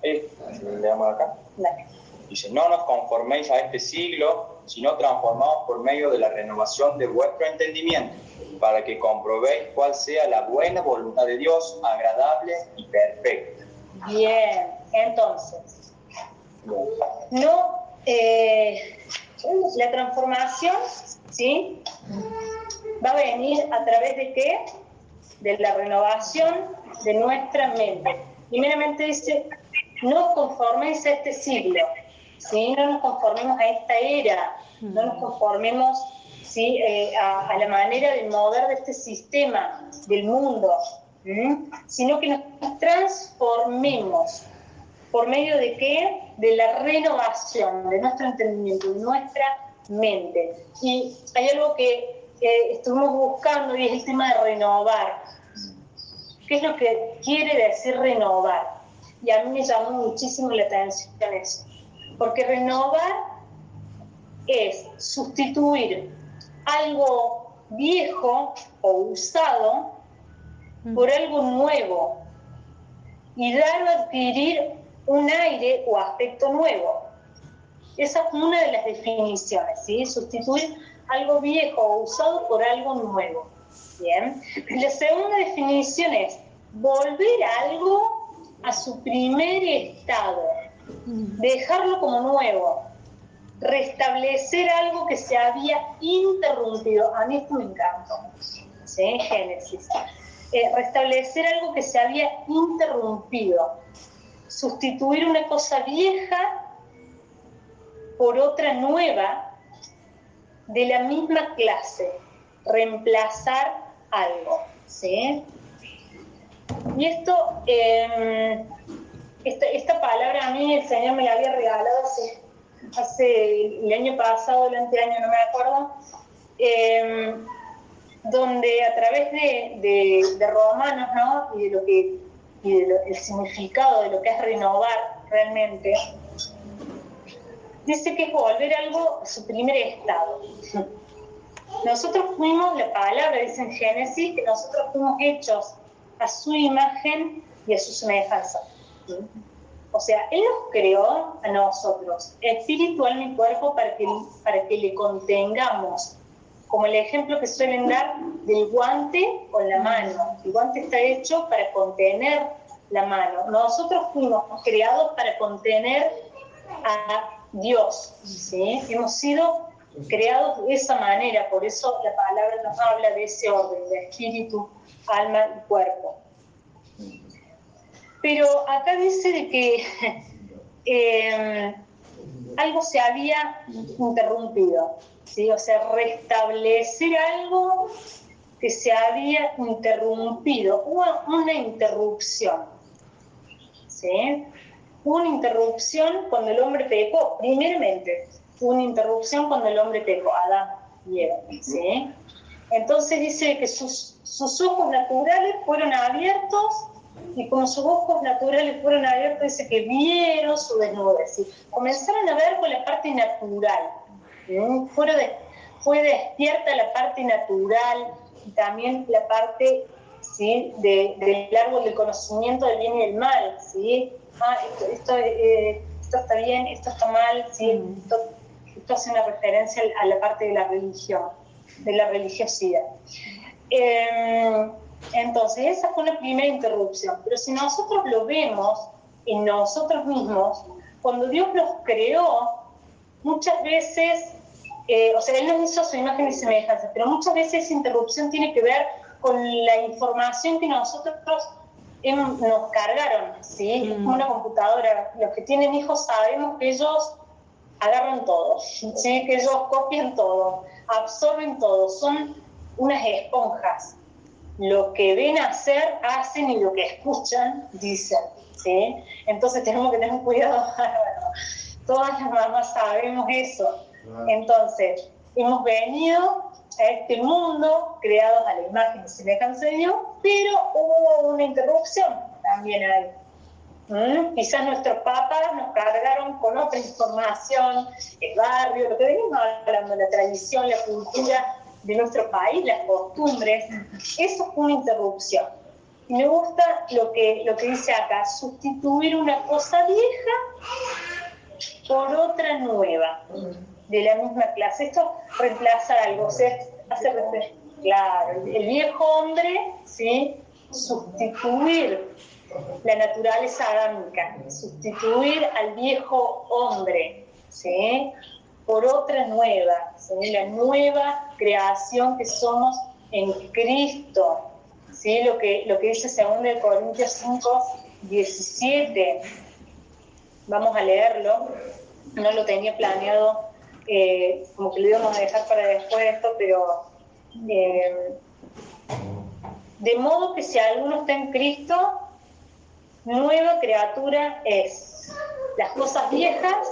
Eh, leamos acá. Dice, no nos conforméis a este siglo, sino transformados por medio de la renovación de vuestro entendimiento para que comprobéis cuál sea la buena voluntad de Dios, agradable y perfecta. Bien, entonces, no, eh, la transformación, ¿sí? Va a venir a través de qué? De la renovación de nuestra mente. Primeramente dice, no conforméis a este siglo, ¿sí? No nos conformemos a esta era, no nos conformemos ¿sí? Eh, a, la manera de mover de este sistema del mundo, sino que nos transformemos. ¿Por medio de qué? De la renovación de nuestro entendimiento, de nuestra mente. Y hay algo que estuvimos buscando y es el tema de renovar. ¿Qué es lo que quiere decir renovar? Y a mí me llamó muchísimo la atención eso. Porque renovar es sustituir algo viejo o usado por algo nuevo y dar o adquirir un aire o aspecto nuevo. Esa es una de las definiciones, ¿sí? Sustituir algo viejo usado por algo nuevo. Bien. La segunda definición es volver algo a su primer estado, dejarlo como nuevo, restablecer algo que se había interrumpido. A mí esto me encantó. ¿sí? Génesis. Eh, restablecer algo que se había interrumpido. Sustituir una cosa vieja por otra nueva de la misma clase. Reemplazar algo. ¿sí? Y esto, em, esta, palabra a mí el Señor me la había regalado hace el año pasado, el anteaño, no me acuerdo, em, donde a través de, de, Romanos, ¿no? Y de lo que y el significado de lo que es renovar realmente, dice que es volver algo a su primer estado. Nosotros fuimos, la palabra dice en Génesis, que nosotros fuimos hechos a su imagen y a su semejanza. O sea, Él nos creó a nosotros, espiritual mi cuerpo, para que, para que le contengamos. Como el ejemplo que suelen dar del guante con la mano. El guante está hecho para contener la mano. Nosotros fuimos creados para contener a Dios. ¿sí? Hemos sido creados de esa manera, por eso la palabra nos habla de ese orden, de espíritu, alma y cuerpo. Pero acá dice que eh, algo se había interrumpido, ¿sí? o sea, restablecer algo que se había interrumpido, hubo una interrupción. ¿sí? Una interrupción cuando el hombre pecó, primeramente, una interrupción cuando el hombre pecó, Adán y. ¿sí? Entonces dice que sus, sus ojos naturales fueron abiertos y como sus ojos naturales fueron abiertos, dice que vieron su desnudez. Comenzaron a ver con la parte natural. Fue, fue despierta la parte natural y también la parte ¿sí? del árbol del conocimiento del bien y del mal. ¿sí? Ah, esto, eh, esto, está bien, esto está mal, ¿sí? esto, hace una referencia a la parte de la religión, de la religiosidad. Eh, entonces, esa fue una primera interrupción. Pero si nosotros lo vemos en nosotros mismos, cuando Dios nos creó, muchas veces, eh, o sea, Él nos hizo su imagen y semejanza, pero muchas veces esa interrupción tiene que ver con la información que nosotros nos cargaron, ¿sí? Como una computadora. Los que tienen hijos sabemos que ellos agarran todo, ¿sí? Que ellos copian todo, absorben todo, son unas esponjas lo que ven hacer, hacen y lo que escuchan, dicen. ¿sí? Entonces tenemos que tener cuidado. Todas las mamás sabemos eso. Entonces, hemos venido a este mundo creados a la imagen y semejanza de Dios, pero hubo una interrupción también ahí. ¿Mm? Quizás nuestros papás nos cargaron con otra información, el barrio, lo que venimos hablando, la tradición, la cultura, de nuestro país, las costumbres, eso fue una interrupción. Y me gusta lo que, lo que dice acá, sustituir una cosa vieja por otra nueva, de la misma clase. Esto reemplaza algo, o sea, hace claro, el viejo hombre, ¿sí? sustituir la naturaleza adámica, sustituir al viejo hombre, ¿sí? por otra nueva, ¿sí? la nueva creación que somos en Cristo. ¿sí? Lo, que, lo que dice 2 Corintios 5, 17. Vamos a leerlo. No lo tenía planeado, como que lo íbamos a dejar para después esto, pero eh, de modo que si alguno está en Cristo, nueva criatura es. Las cosas viejas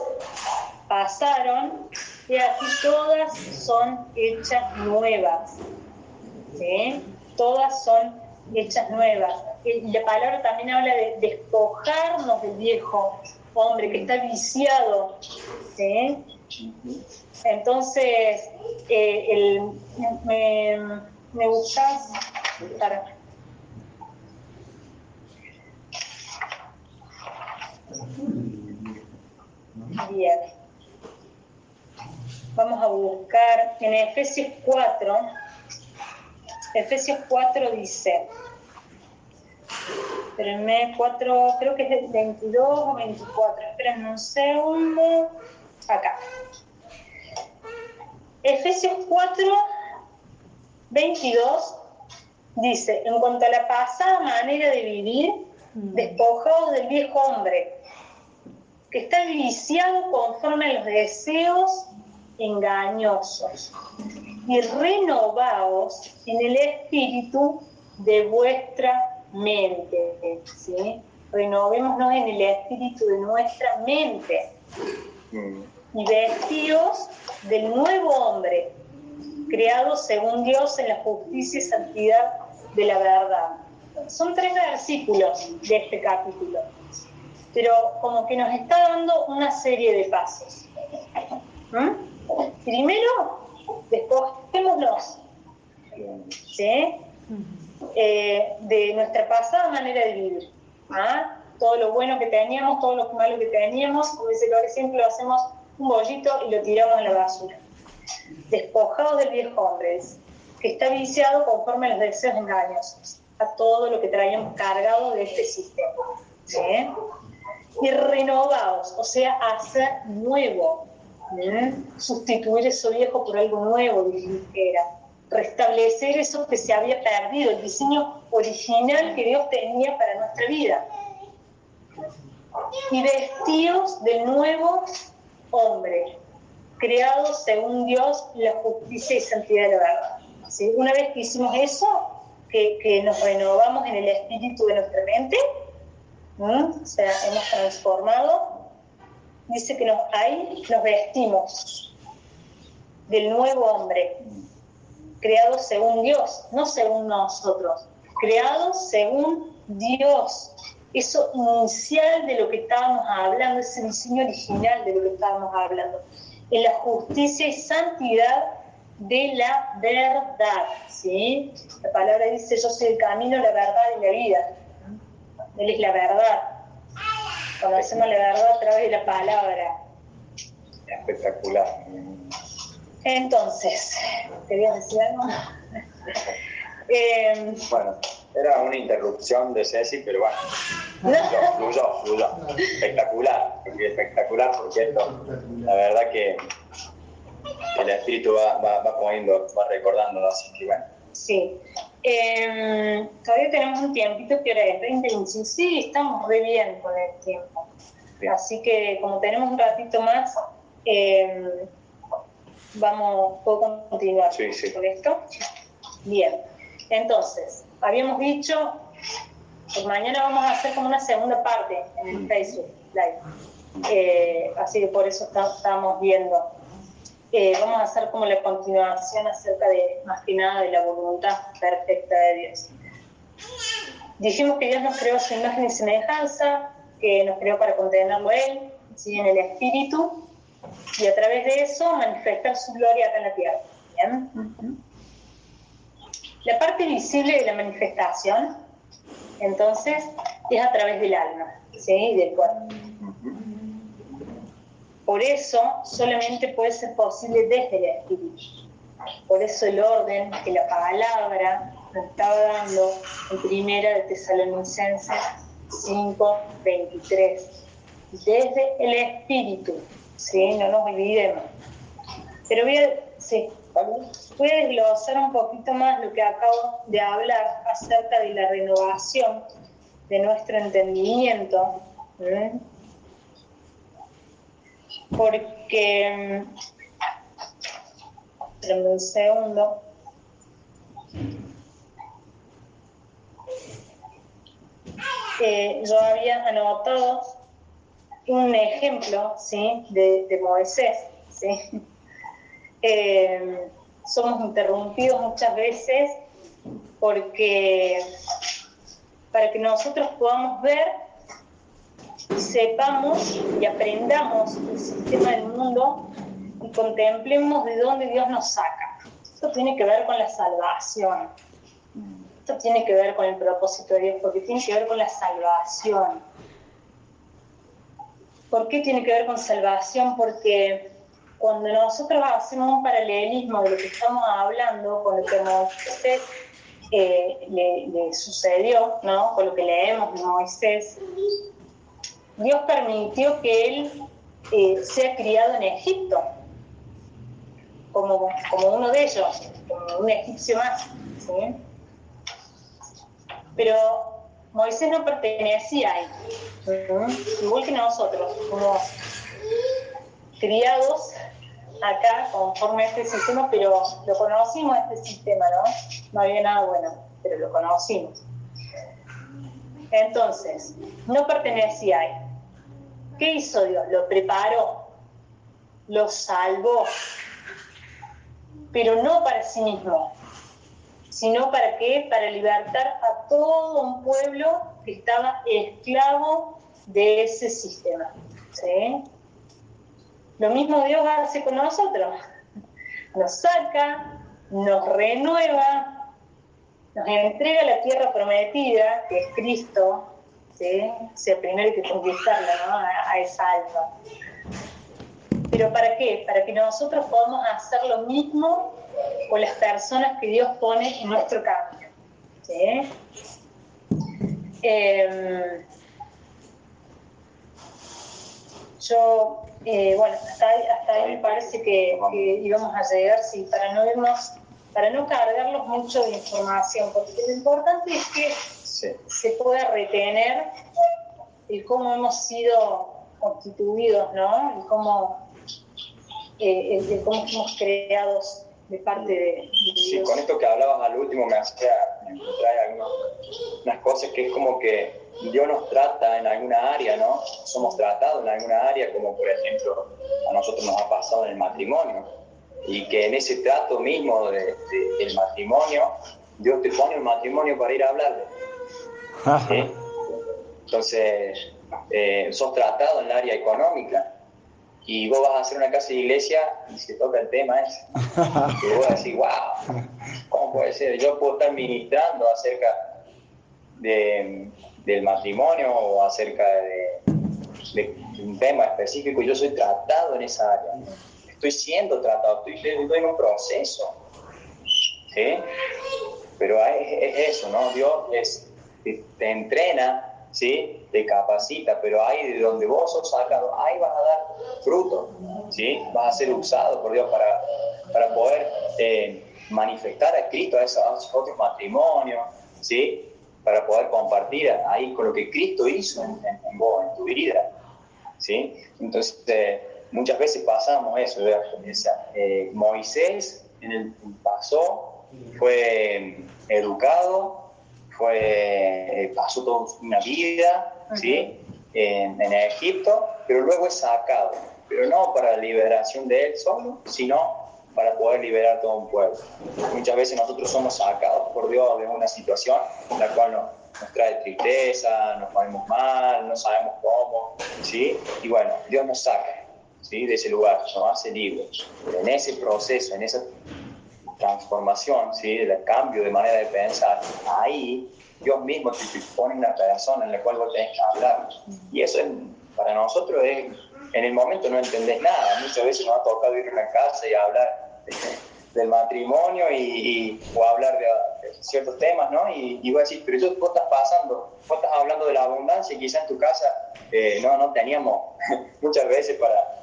pasaron y aquí todas son hechas nuevas. ¿sí? Todas son hechas nuevas. Y la palabra también habla de despojarnos del viejo hombre que está viciado. ¿sí? Entonces, eh, el, me, me gustas para Bien. Vamos a buscar en Efesios 4. Efesios 4 dice, espérenme, 4, creo que es el 22 o 24, espérenme un segundo, acá. Efesios 4, 22 dice, en cuanto a la pasada manera de vivir, mm. despojados del viejo hombre, que está viciado conforme a los deseos engañosos y renovaos en el espíritu de vuestra mente. ¿sí? Renovémonos en el espíritu de nuestra mente y vestíos del nuevo hombre, creado según Dios en la justicia y santidad de la verdad. Son tres versículos de este capítulo, pero como que nos está dando una serie de pasos. ¿Mm? Primero, despojémonos eh, de nuestra pasada manera de vivir. ¿ah? Todo lo bueno que teníamos, todo lo malo que teníamos, como dice que siempre lo hacemos un bollito y lo tiramos a la basura. Despojados del viejo hombre, que está viciado conforme a los deseos engañosos, a todo lo que traíamos cargado de este sistema. Y renovados, o sea, hacer nuevo, sustituir eso viejo por algo nuevo, dijera, restablecer eso que se había perdido, el diseño original que Dios tenía para nuestra vida. Y vestidos de nuevo hombre, creados según Dios la justicia y santidad de la verdad. Una vez que hicimos eso, que, nos renovamos en el espíritu de nuestra mente, o sea, hemos transformado, dice que nos, ahí nos vestimos del nuevo hombre, creado según Dios, no según nosotros. creados según Dios. Eso inicial de lo que estábamos hablando, ese diseño original de lo que estábamos hablando. En la justicia y santidad de la verdad. ¿sí? La palabra dice, yo soy el camino, la verdad y la vida. Él es la verdad. Conocemos la verdad a través de la palabra. Espectacular. Entonces, ¿querías decir algo? eh, bueno, era una interrupción de Ceci, pero bueno, fluyó, fluyó, Espectacular, espectacular porque esto, la verdad que el espíritu va, va, va poniendo, va recordando, así que bueno. Sí. Eh, todavía tenemos un tiempito que era 20 Sí, estamos re bien con el tiempo. Así que como tenemos un ratito más, eh, vamos, ¿puedo continuar con esto? Bien. Entonces, habíamos dicho, pues mañana vamos a hacer como una segunda parte en el Facebook Live. Eh, así que por eso estamos viendo eh, vamos a hacer como la continuación acerca de, más que nada, de la voluntad perfecta de Dios. Dijimos que Dios nos creó su imagen y semejanza, que nos creó para contenerlo Él, ¿sí? en el Espíritu, y a través de eso manifestar su gloria acá en la tierra. La parte visible de la manifestación, entonces, es a través del alma, ¿sí? del cuerpo. Por eso solamente puede ser posible desde el Espíritu. Por eso el orden que la palabra nos estaba dando en primera de Tesalonicenses 5, 23. Desde el Espíritu, ¿sí? No nos olvidemos. Pero voy sí, voy a desglosar un poquito más lo que acabo de hablar acerca de la renovación de nuestro entendimiento porque en un segundo eh, yo había anotado un ejemplo ¿sí? de, Moisés ¿sí? Eh, somos interrumpidos muchas veces porque para que nosotros podamos ver sepamos y aprendamos el sistema del mundo y contemplemos de dónde Dios nos saca. Esto tiene que ver con la salvación. Esto tiene que ver con el propósito de Dios, porque tiene que ver con la salvación. ¿Por qué tiene que ver con salvación? Porque cuando nosotros hacemos un paralelismo de lo que estamos hablando con lo que Moisés eh, le, sucedió, ¿no? con lo que leemos de Moisés, Dios permitió que él eh, sea criado en Egipto, como, como uno de ellos, como un egipcio más. Pero Moisés no pertenecía ahí, igual que nosotros, como criados acá conforme a este sistema, pero lo conocimos este sistema, ¿no? No había nada bueno, pero lo conocimos. Entonces, no pertenecía ahí. ¿Qué hizo Dios? Lo preparó, lo salvó, pero no para sí mismo, sino para qué? Para libertar a todo un pueblo que estaba esclavo de ese sistema. ¿sí? Lo mismo Dios hace con nosotros. Nos saca, nos renueva, nos entrega la tierra prometida, que es Cristo, ¿sí? O sea, primero hay que conquistarla, ¿no? A, esa alma. ¿Pero para qué? Para que nosotros podamos hacer lo mismo con las personas que Dios pone en nuestro camino. ¿sí? Em, yo, eh, bueno, hasta ahí, hasta ahí me parece que, íbamos a llegar, sí, para no irnos, para no cargarlos mucho de información, porque lo importante es que se pueda retener el cómo hemos sido constituidos, ¿no? El cómo, eh, el, cómo fuimos creados de parte de, Sí, con esto que hablabas al último me hacía, me trae algunas unas cosas que es como que Dios nos trata en alguna área, ¿no? Somos tratados en alguna área, como por ejemplo a nosotros nos ha pasado en el matrimonio, y que en ese trato mismo de, del matrimonio Dios te pone un matrimonio para ir a hablarle. ¿sí? Entonces, eh, sos tratado en el área económica y vos vas a hacer una casa de iglesia y se toca el tema ese. Y vos decís, wow, ¿cómo puede ser? Yo puedo estar ministrando acerca de, del matrimonio o acerca de, de, un tema específico yo soy tratado en esa área. Estoy siendo tratado, estoy, estoy en un proceso. ¿Sí? Pero es, es eso, ¿no? Dios es, te, te entrena ¿sí? Te capacita, pero ahí de donde vos sos sacado, ahí vas a dar fruto, ¿sí? Vas a ser usado por Dios para, para poder eh, manifestar a Cristo a esos otros matrimonios, ¿sí? Para poder compartir ahí con lo que Cristo hizo en, en, vos, en tu vida, ¿sí? Entonces, eh, muchas veces pasamos eso, eh, Moisés en el pasó, fue educado, fue, pasó toda una vida ¿sí? en, en, Egipto, pero luego es sacado, pero no para la liberación de él solo, sino para poder liberar todo un pueblo. Muchas veces nosotros somos sacados por Dios de una situación en la cual nos, nos trae tristeza, nos ponemos mal, no sabemos cómo, ¿sí? Y bueno, Dios nos saca ¿sí? de ese lugar, nos hace libres. En ese proceso, en esa transformación, ¿sí? el cambio de manera de pensar, ahí Dios mismo te pone una persona en la cual vos tenés que hablar. Y eso es, para nosotros es, en el momento no entendés nada. Muchas veces nos ha tocado ir a una casa y hablar del matrimonio y, y, o hablar de, de, ciertos temas, ¿no? Y, y vos decís, pero eso vos estás pasando, vos estás hablando de la abundancia y quizás en tu casa eh, no, no teníamos muchas veces para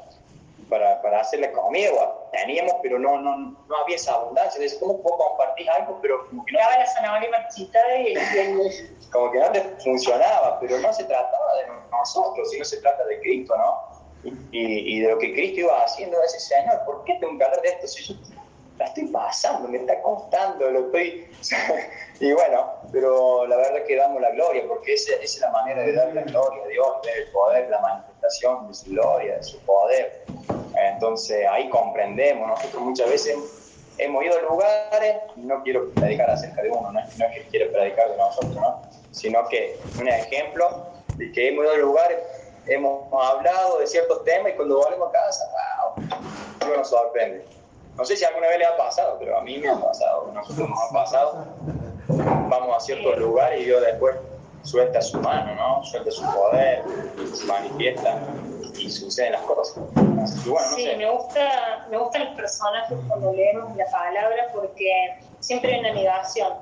para, para hacerle comida, teníamos, pero no, no, no había esa abundancia. Entonces, ¿cómo puedo compartir algo? Pero como que no. la zanahoria marchitada y el, Como que no funcionaba, pero no se trataba de nosotros, sino se trata de Cristo, ¿no? Y, y, de lo que Cristo iba haciendo, ese Señor, ¿por qué tengo que hablar de esto si yo la estoy pasando, me está costando, lo estoy... y bueno, pero la verdad es que damos la gloria, porque esa, esa es la manera de dar la gloria a Dios, el poder, la manifestación de su gloria, de su poder. Entonces ahí comprendemos, nosotros muchas veces hemos ido a lugares, no quiero predicar acerca de uno, no es, no es que quiera predicar de nosotros, ¿no? sino que un ejemplo de que hemos ido a lugares, hemos hablado de ciertos temas y cuando volvemos a casa, wow, nos sorprende. No sé si alguna vez le ha pasado, pero a mí me ha pasado, nosotros nos ha pasado. Vamos a ciertos lugares y yo después suelta su mano, ¿no? Suelta su poder, se manifiesta y suceden las cosas. Y bueno, no sí, sé. me, gusta, me gustan los personajes cuando leemos la palabra porque siempre hay una negación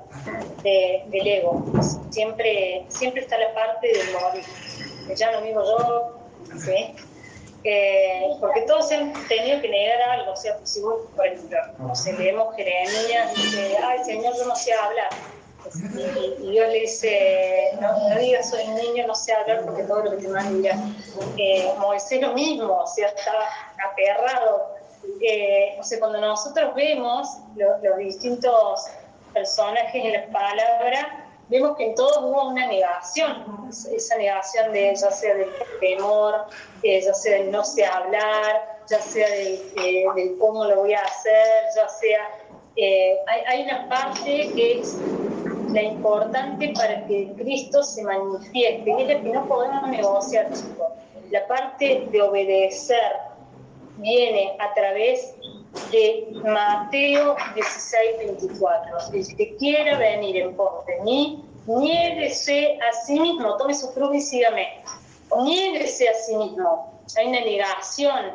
de, del ego. Siempre, siempre está la parte del morir. Ya no vivo yo, ¿sí? Porque todos han tenido que negar algo. O sea, si vos, por ejemplo, leemos Jeremías dice, ay, Señor, yo no sé hablar. Y, y, Dios le dice, no, no, digas soy un niño, no sé hablar porque todo lo que te dirá. Eh, Moisés lo mismo, o sea, estaba aterrado. Eh, o sea, cuando nosotros vemos los, los distintos personajes en la palabra, vemos que en todos hubo una negación, esa negación de ya sea del temor, ya sea del no sé hablar, ya sea del, cómo lo voy a hacer, ya sea... Eh, hay, hay, una parte que es la importante para que Cristo se manifieste, y es la que no podemos negociar, chicos. La parte de obedecer viene a través de Mateo 16, 24. El que quiera venir en pos de mí, niéguese a sí mismo, tome su cruz y sígame. Niéguese a sí mismo. Hay una negación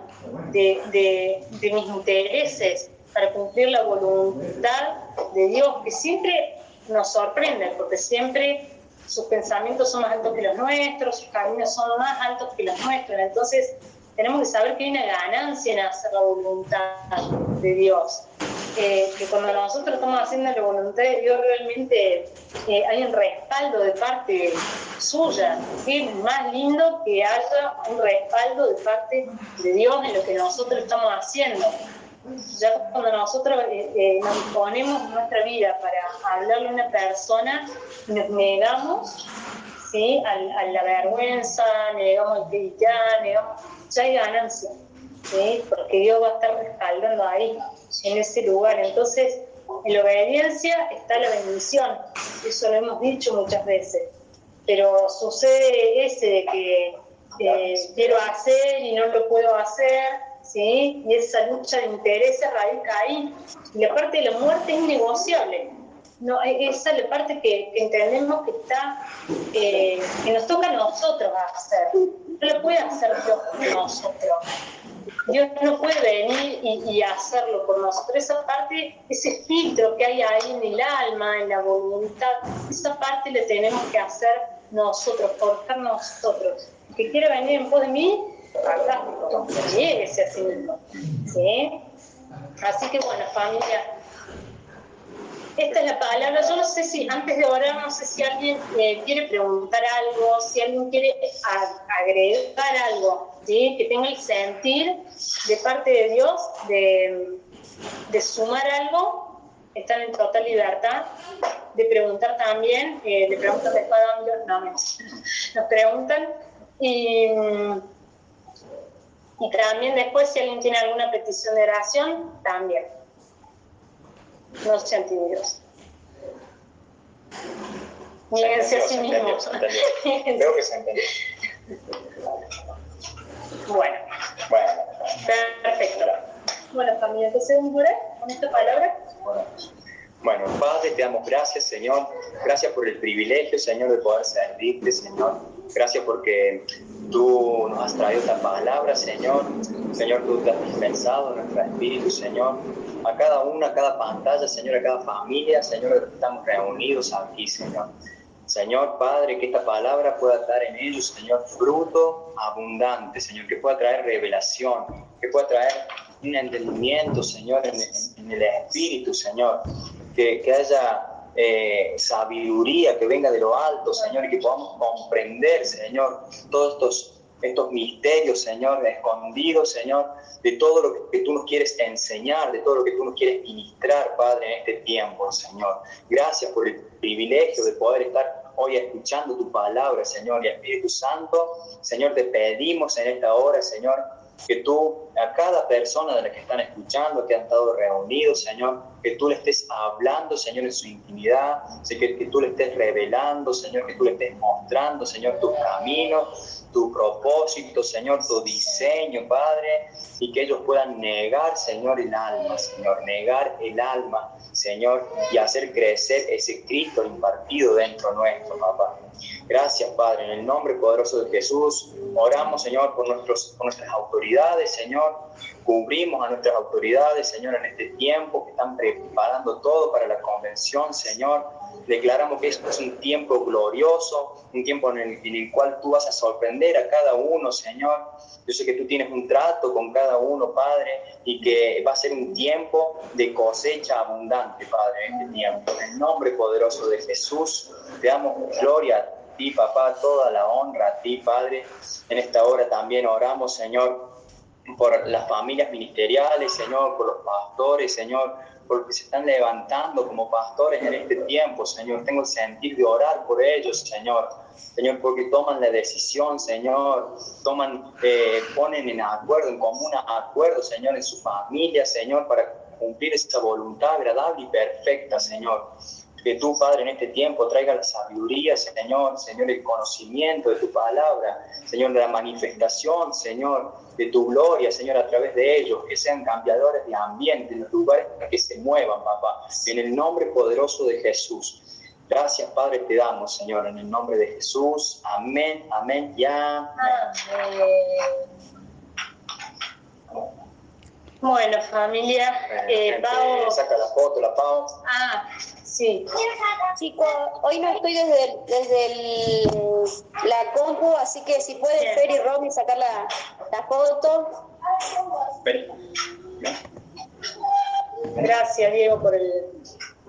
de, de, de mis intereses para cumplir la voluntad de Dios, que siempre nos sorprende, porque siempre sus pensamientos son más altos que los nuestros, sus caminos son más altos que los nuestros. Entonces, tenemos que saber que hay una ganancia en hacer la voluntad de Dios. Eh, que cuando nosotros estamos haciendo la voluntad de Dios, realmente eh, hay un respaldo de parte suya. Es más lindo que haya un respaldo de parte de Dios en lo que nosotros estamos haciendo. Ya cuando nosotros eh, nos ponemos nuestra vida para hablarle a una persona, nos negamos ¿sí? a, a la vergüenza, negamos el ya, negamos, ya hay ganancia, ¿sí? porque Dios va a estar respaldando ahí, en ese lugar. Entonces, En la obediencia está la bendición, eso lo hemos dicho muchas veces, pero sucede ese de que eh, quiero hacer y no lo puedo hacer, ¿sí? Y esa lucha de intereses radica ahí. Y la parte de la muerte es innegociable. No, e-, esa es la parte que, entendemos que está, eh, que nos toca a nosotros hacer. No lo puede hacer Dios por nosotros. Dios no puede venir y, hacerlo por nosotros. Esa parte, ese filtro que hay ahí en el alma, en la voluntad, esa parte le tenemos que hacer nosotros, forjar nosotros. Que quiere venir en pos de mí, fantástico, llévese a sí mismo. ¿Sí? Así que bueno, familia, esta es la palabra. Yo no sé si, antes de orar, no sé si alguien eh, quiere preguntar algo, si alguien quiere agregar algo, ¿sí? que tenga el sentir de parte de Dios de, sumar algo, están en total libertad de preguntar también, eh, le preguntan después dónde, no, nos preguntan. Y también después, si alguien tiene alguna petición de oración, también no sean tímidos. Nieguense a sí mismos. Creo que se entendió. Bueno. Bueno. Perfecto. Bueno, familia, entonces un con esta palabra. Bueno, Padre, te damos gracias, Señor. Gracias por el privilegio, Señor, de poder servirte, Señor. Gracias porque tú nos has traído esta palabra, Señor. Señor, tú te has dispensado nuestro espíritu, Señor a cada una, a cada pantalla, Señor, a cada familia, Señor, estamos reunidos aquí, Señor. Señor Padre, que esta palabra pueda dar en ellos, Señor, fruto abundante, Señor, que pueda traer revelación, que pueda traer un entendimiento, Señor, en, el Espíritu, Señor, que, que haya eh, sabiduría que venga de lo alto, Señor, y que podamos comprender, Señor, todos estos estos misterios, Señor, escondidos, Señor, de todo lo que tú nos quieres enseñar, de todo lo que tú nos quieres ministrar, Padre, en este tiempo, Señor. Gracias por el privilegio de poder estar hoy escuchando tu palabra, Señor, y Espíritu Santo, Señor, te pedimos en esta hora, Señor, que tú a cada persona de la que están escuchando, que han estado reunidos, Señor, que tú le estés hablando, Señor, en su intimidad, que, que tú le estés revelando, Señor, que tú le estés mostrando, Señor, tus caminos, tu propósito, Señor, tu diseño, Padre, y que ellos puedan negar, Señor, el alma, Señor, negar el alma, Señor, y hacer crecer ese Cristo impartido dentro nuestro, papá. Gracias, Padre, en el nombre poderoso de Jesús, oramos, Señor, por, por nuestras autoridades, Señor, cubrimos a nuestras autoridades, Señor, en este tiempo que están preparando todo para la convención, Señor. Declaramos que esto es un tiempo glorioso, un tiempo en el, en el, cual tú vas a sorprender a cada uno, Señor. Yo sé que tú tienes un trato con cada uno, Padre, y que va a ser un tiempo de cosecha abundante, Padre, en este tiempo. En el nombre poderoso de Jesús, te damos gloria a ti, papá, toda la honra a ti, Padre. En esta hora también oramos, Señor, por las familias ministeriales, Señor, por los pastores, Señor, porque se están levantando como pastores en este tiempo, Señor. Tengo el sentir de orar por ellos, Señor. Señor, porque toman la decisión, Señor, toman, eh, ponen en acuerdo, en común acuerdo, Señor, en su familia, Señor, para cumplir esa voluntad agradable y perfecta, Señor. Que tú, Padre, en este tiempo traiga la sabiduría, Señor, Señor, el conocimiento de tu palabra, Señor, la manifestación, Señor, de tu gloria, Señor, a través de ellos, que sean cambiadores de ambiente, en los lugares para que se muevan, papá, en el nombre poderoso de Jesús. Gracias, Padre, te damos, Señor, en el nombre de Jesús. Amén, amén, ya. Bueno, familia, eh, Pau... Saca la foto, la Pau. Ah, Sí. Chicos, hoy no estoy desde, desde la compu, así que si pueden Fer y Romy sacar la, la foto. Gracias, Diego, por el,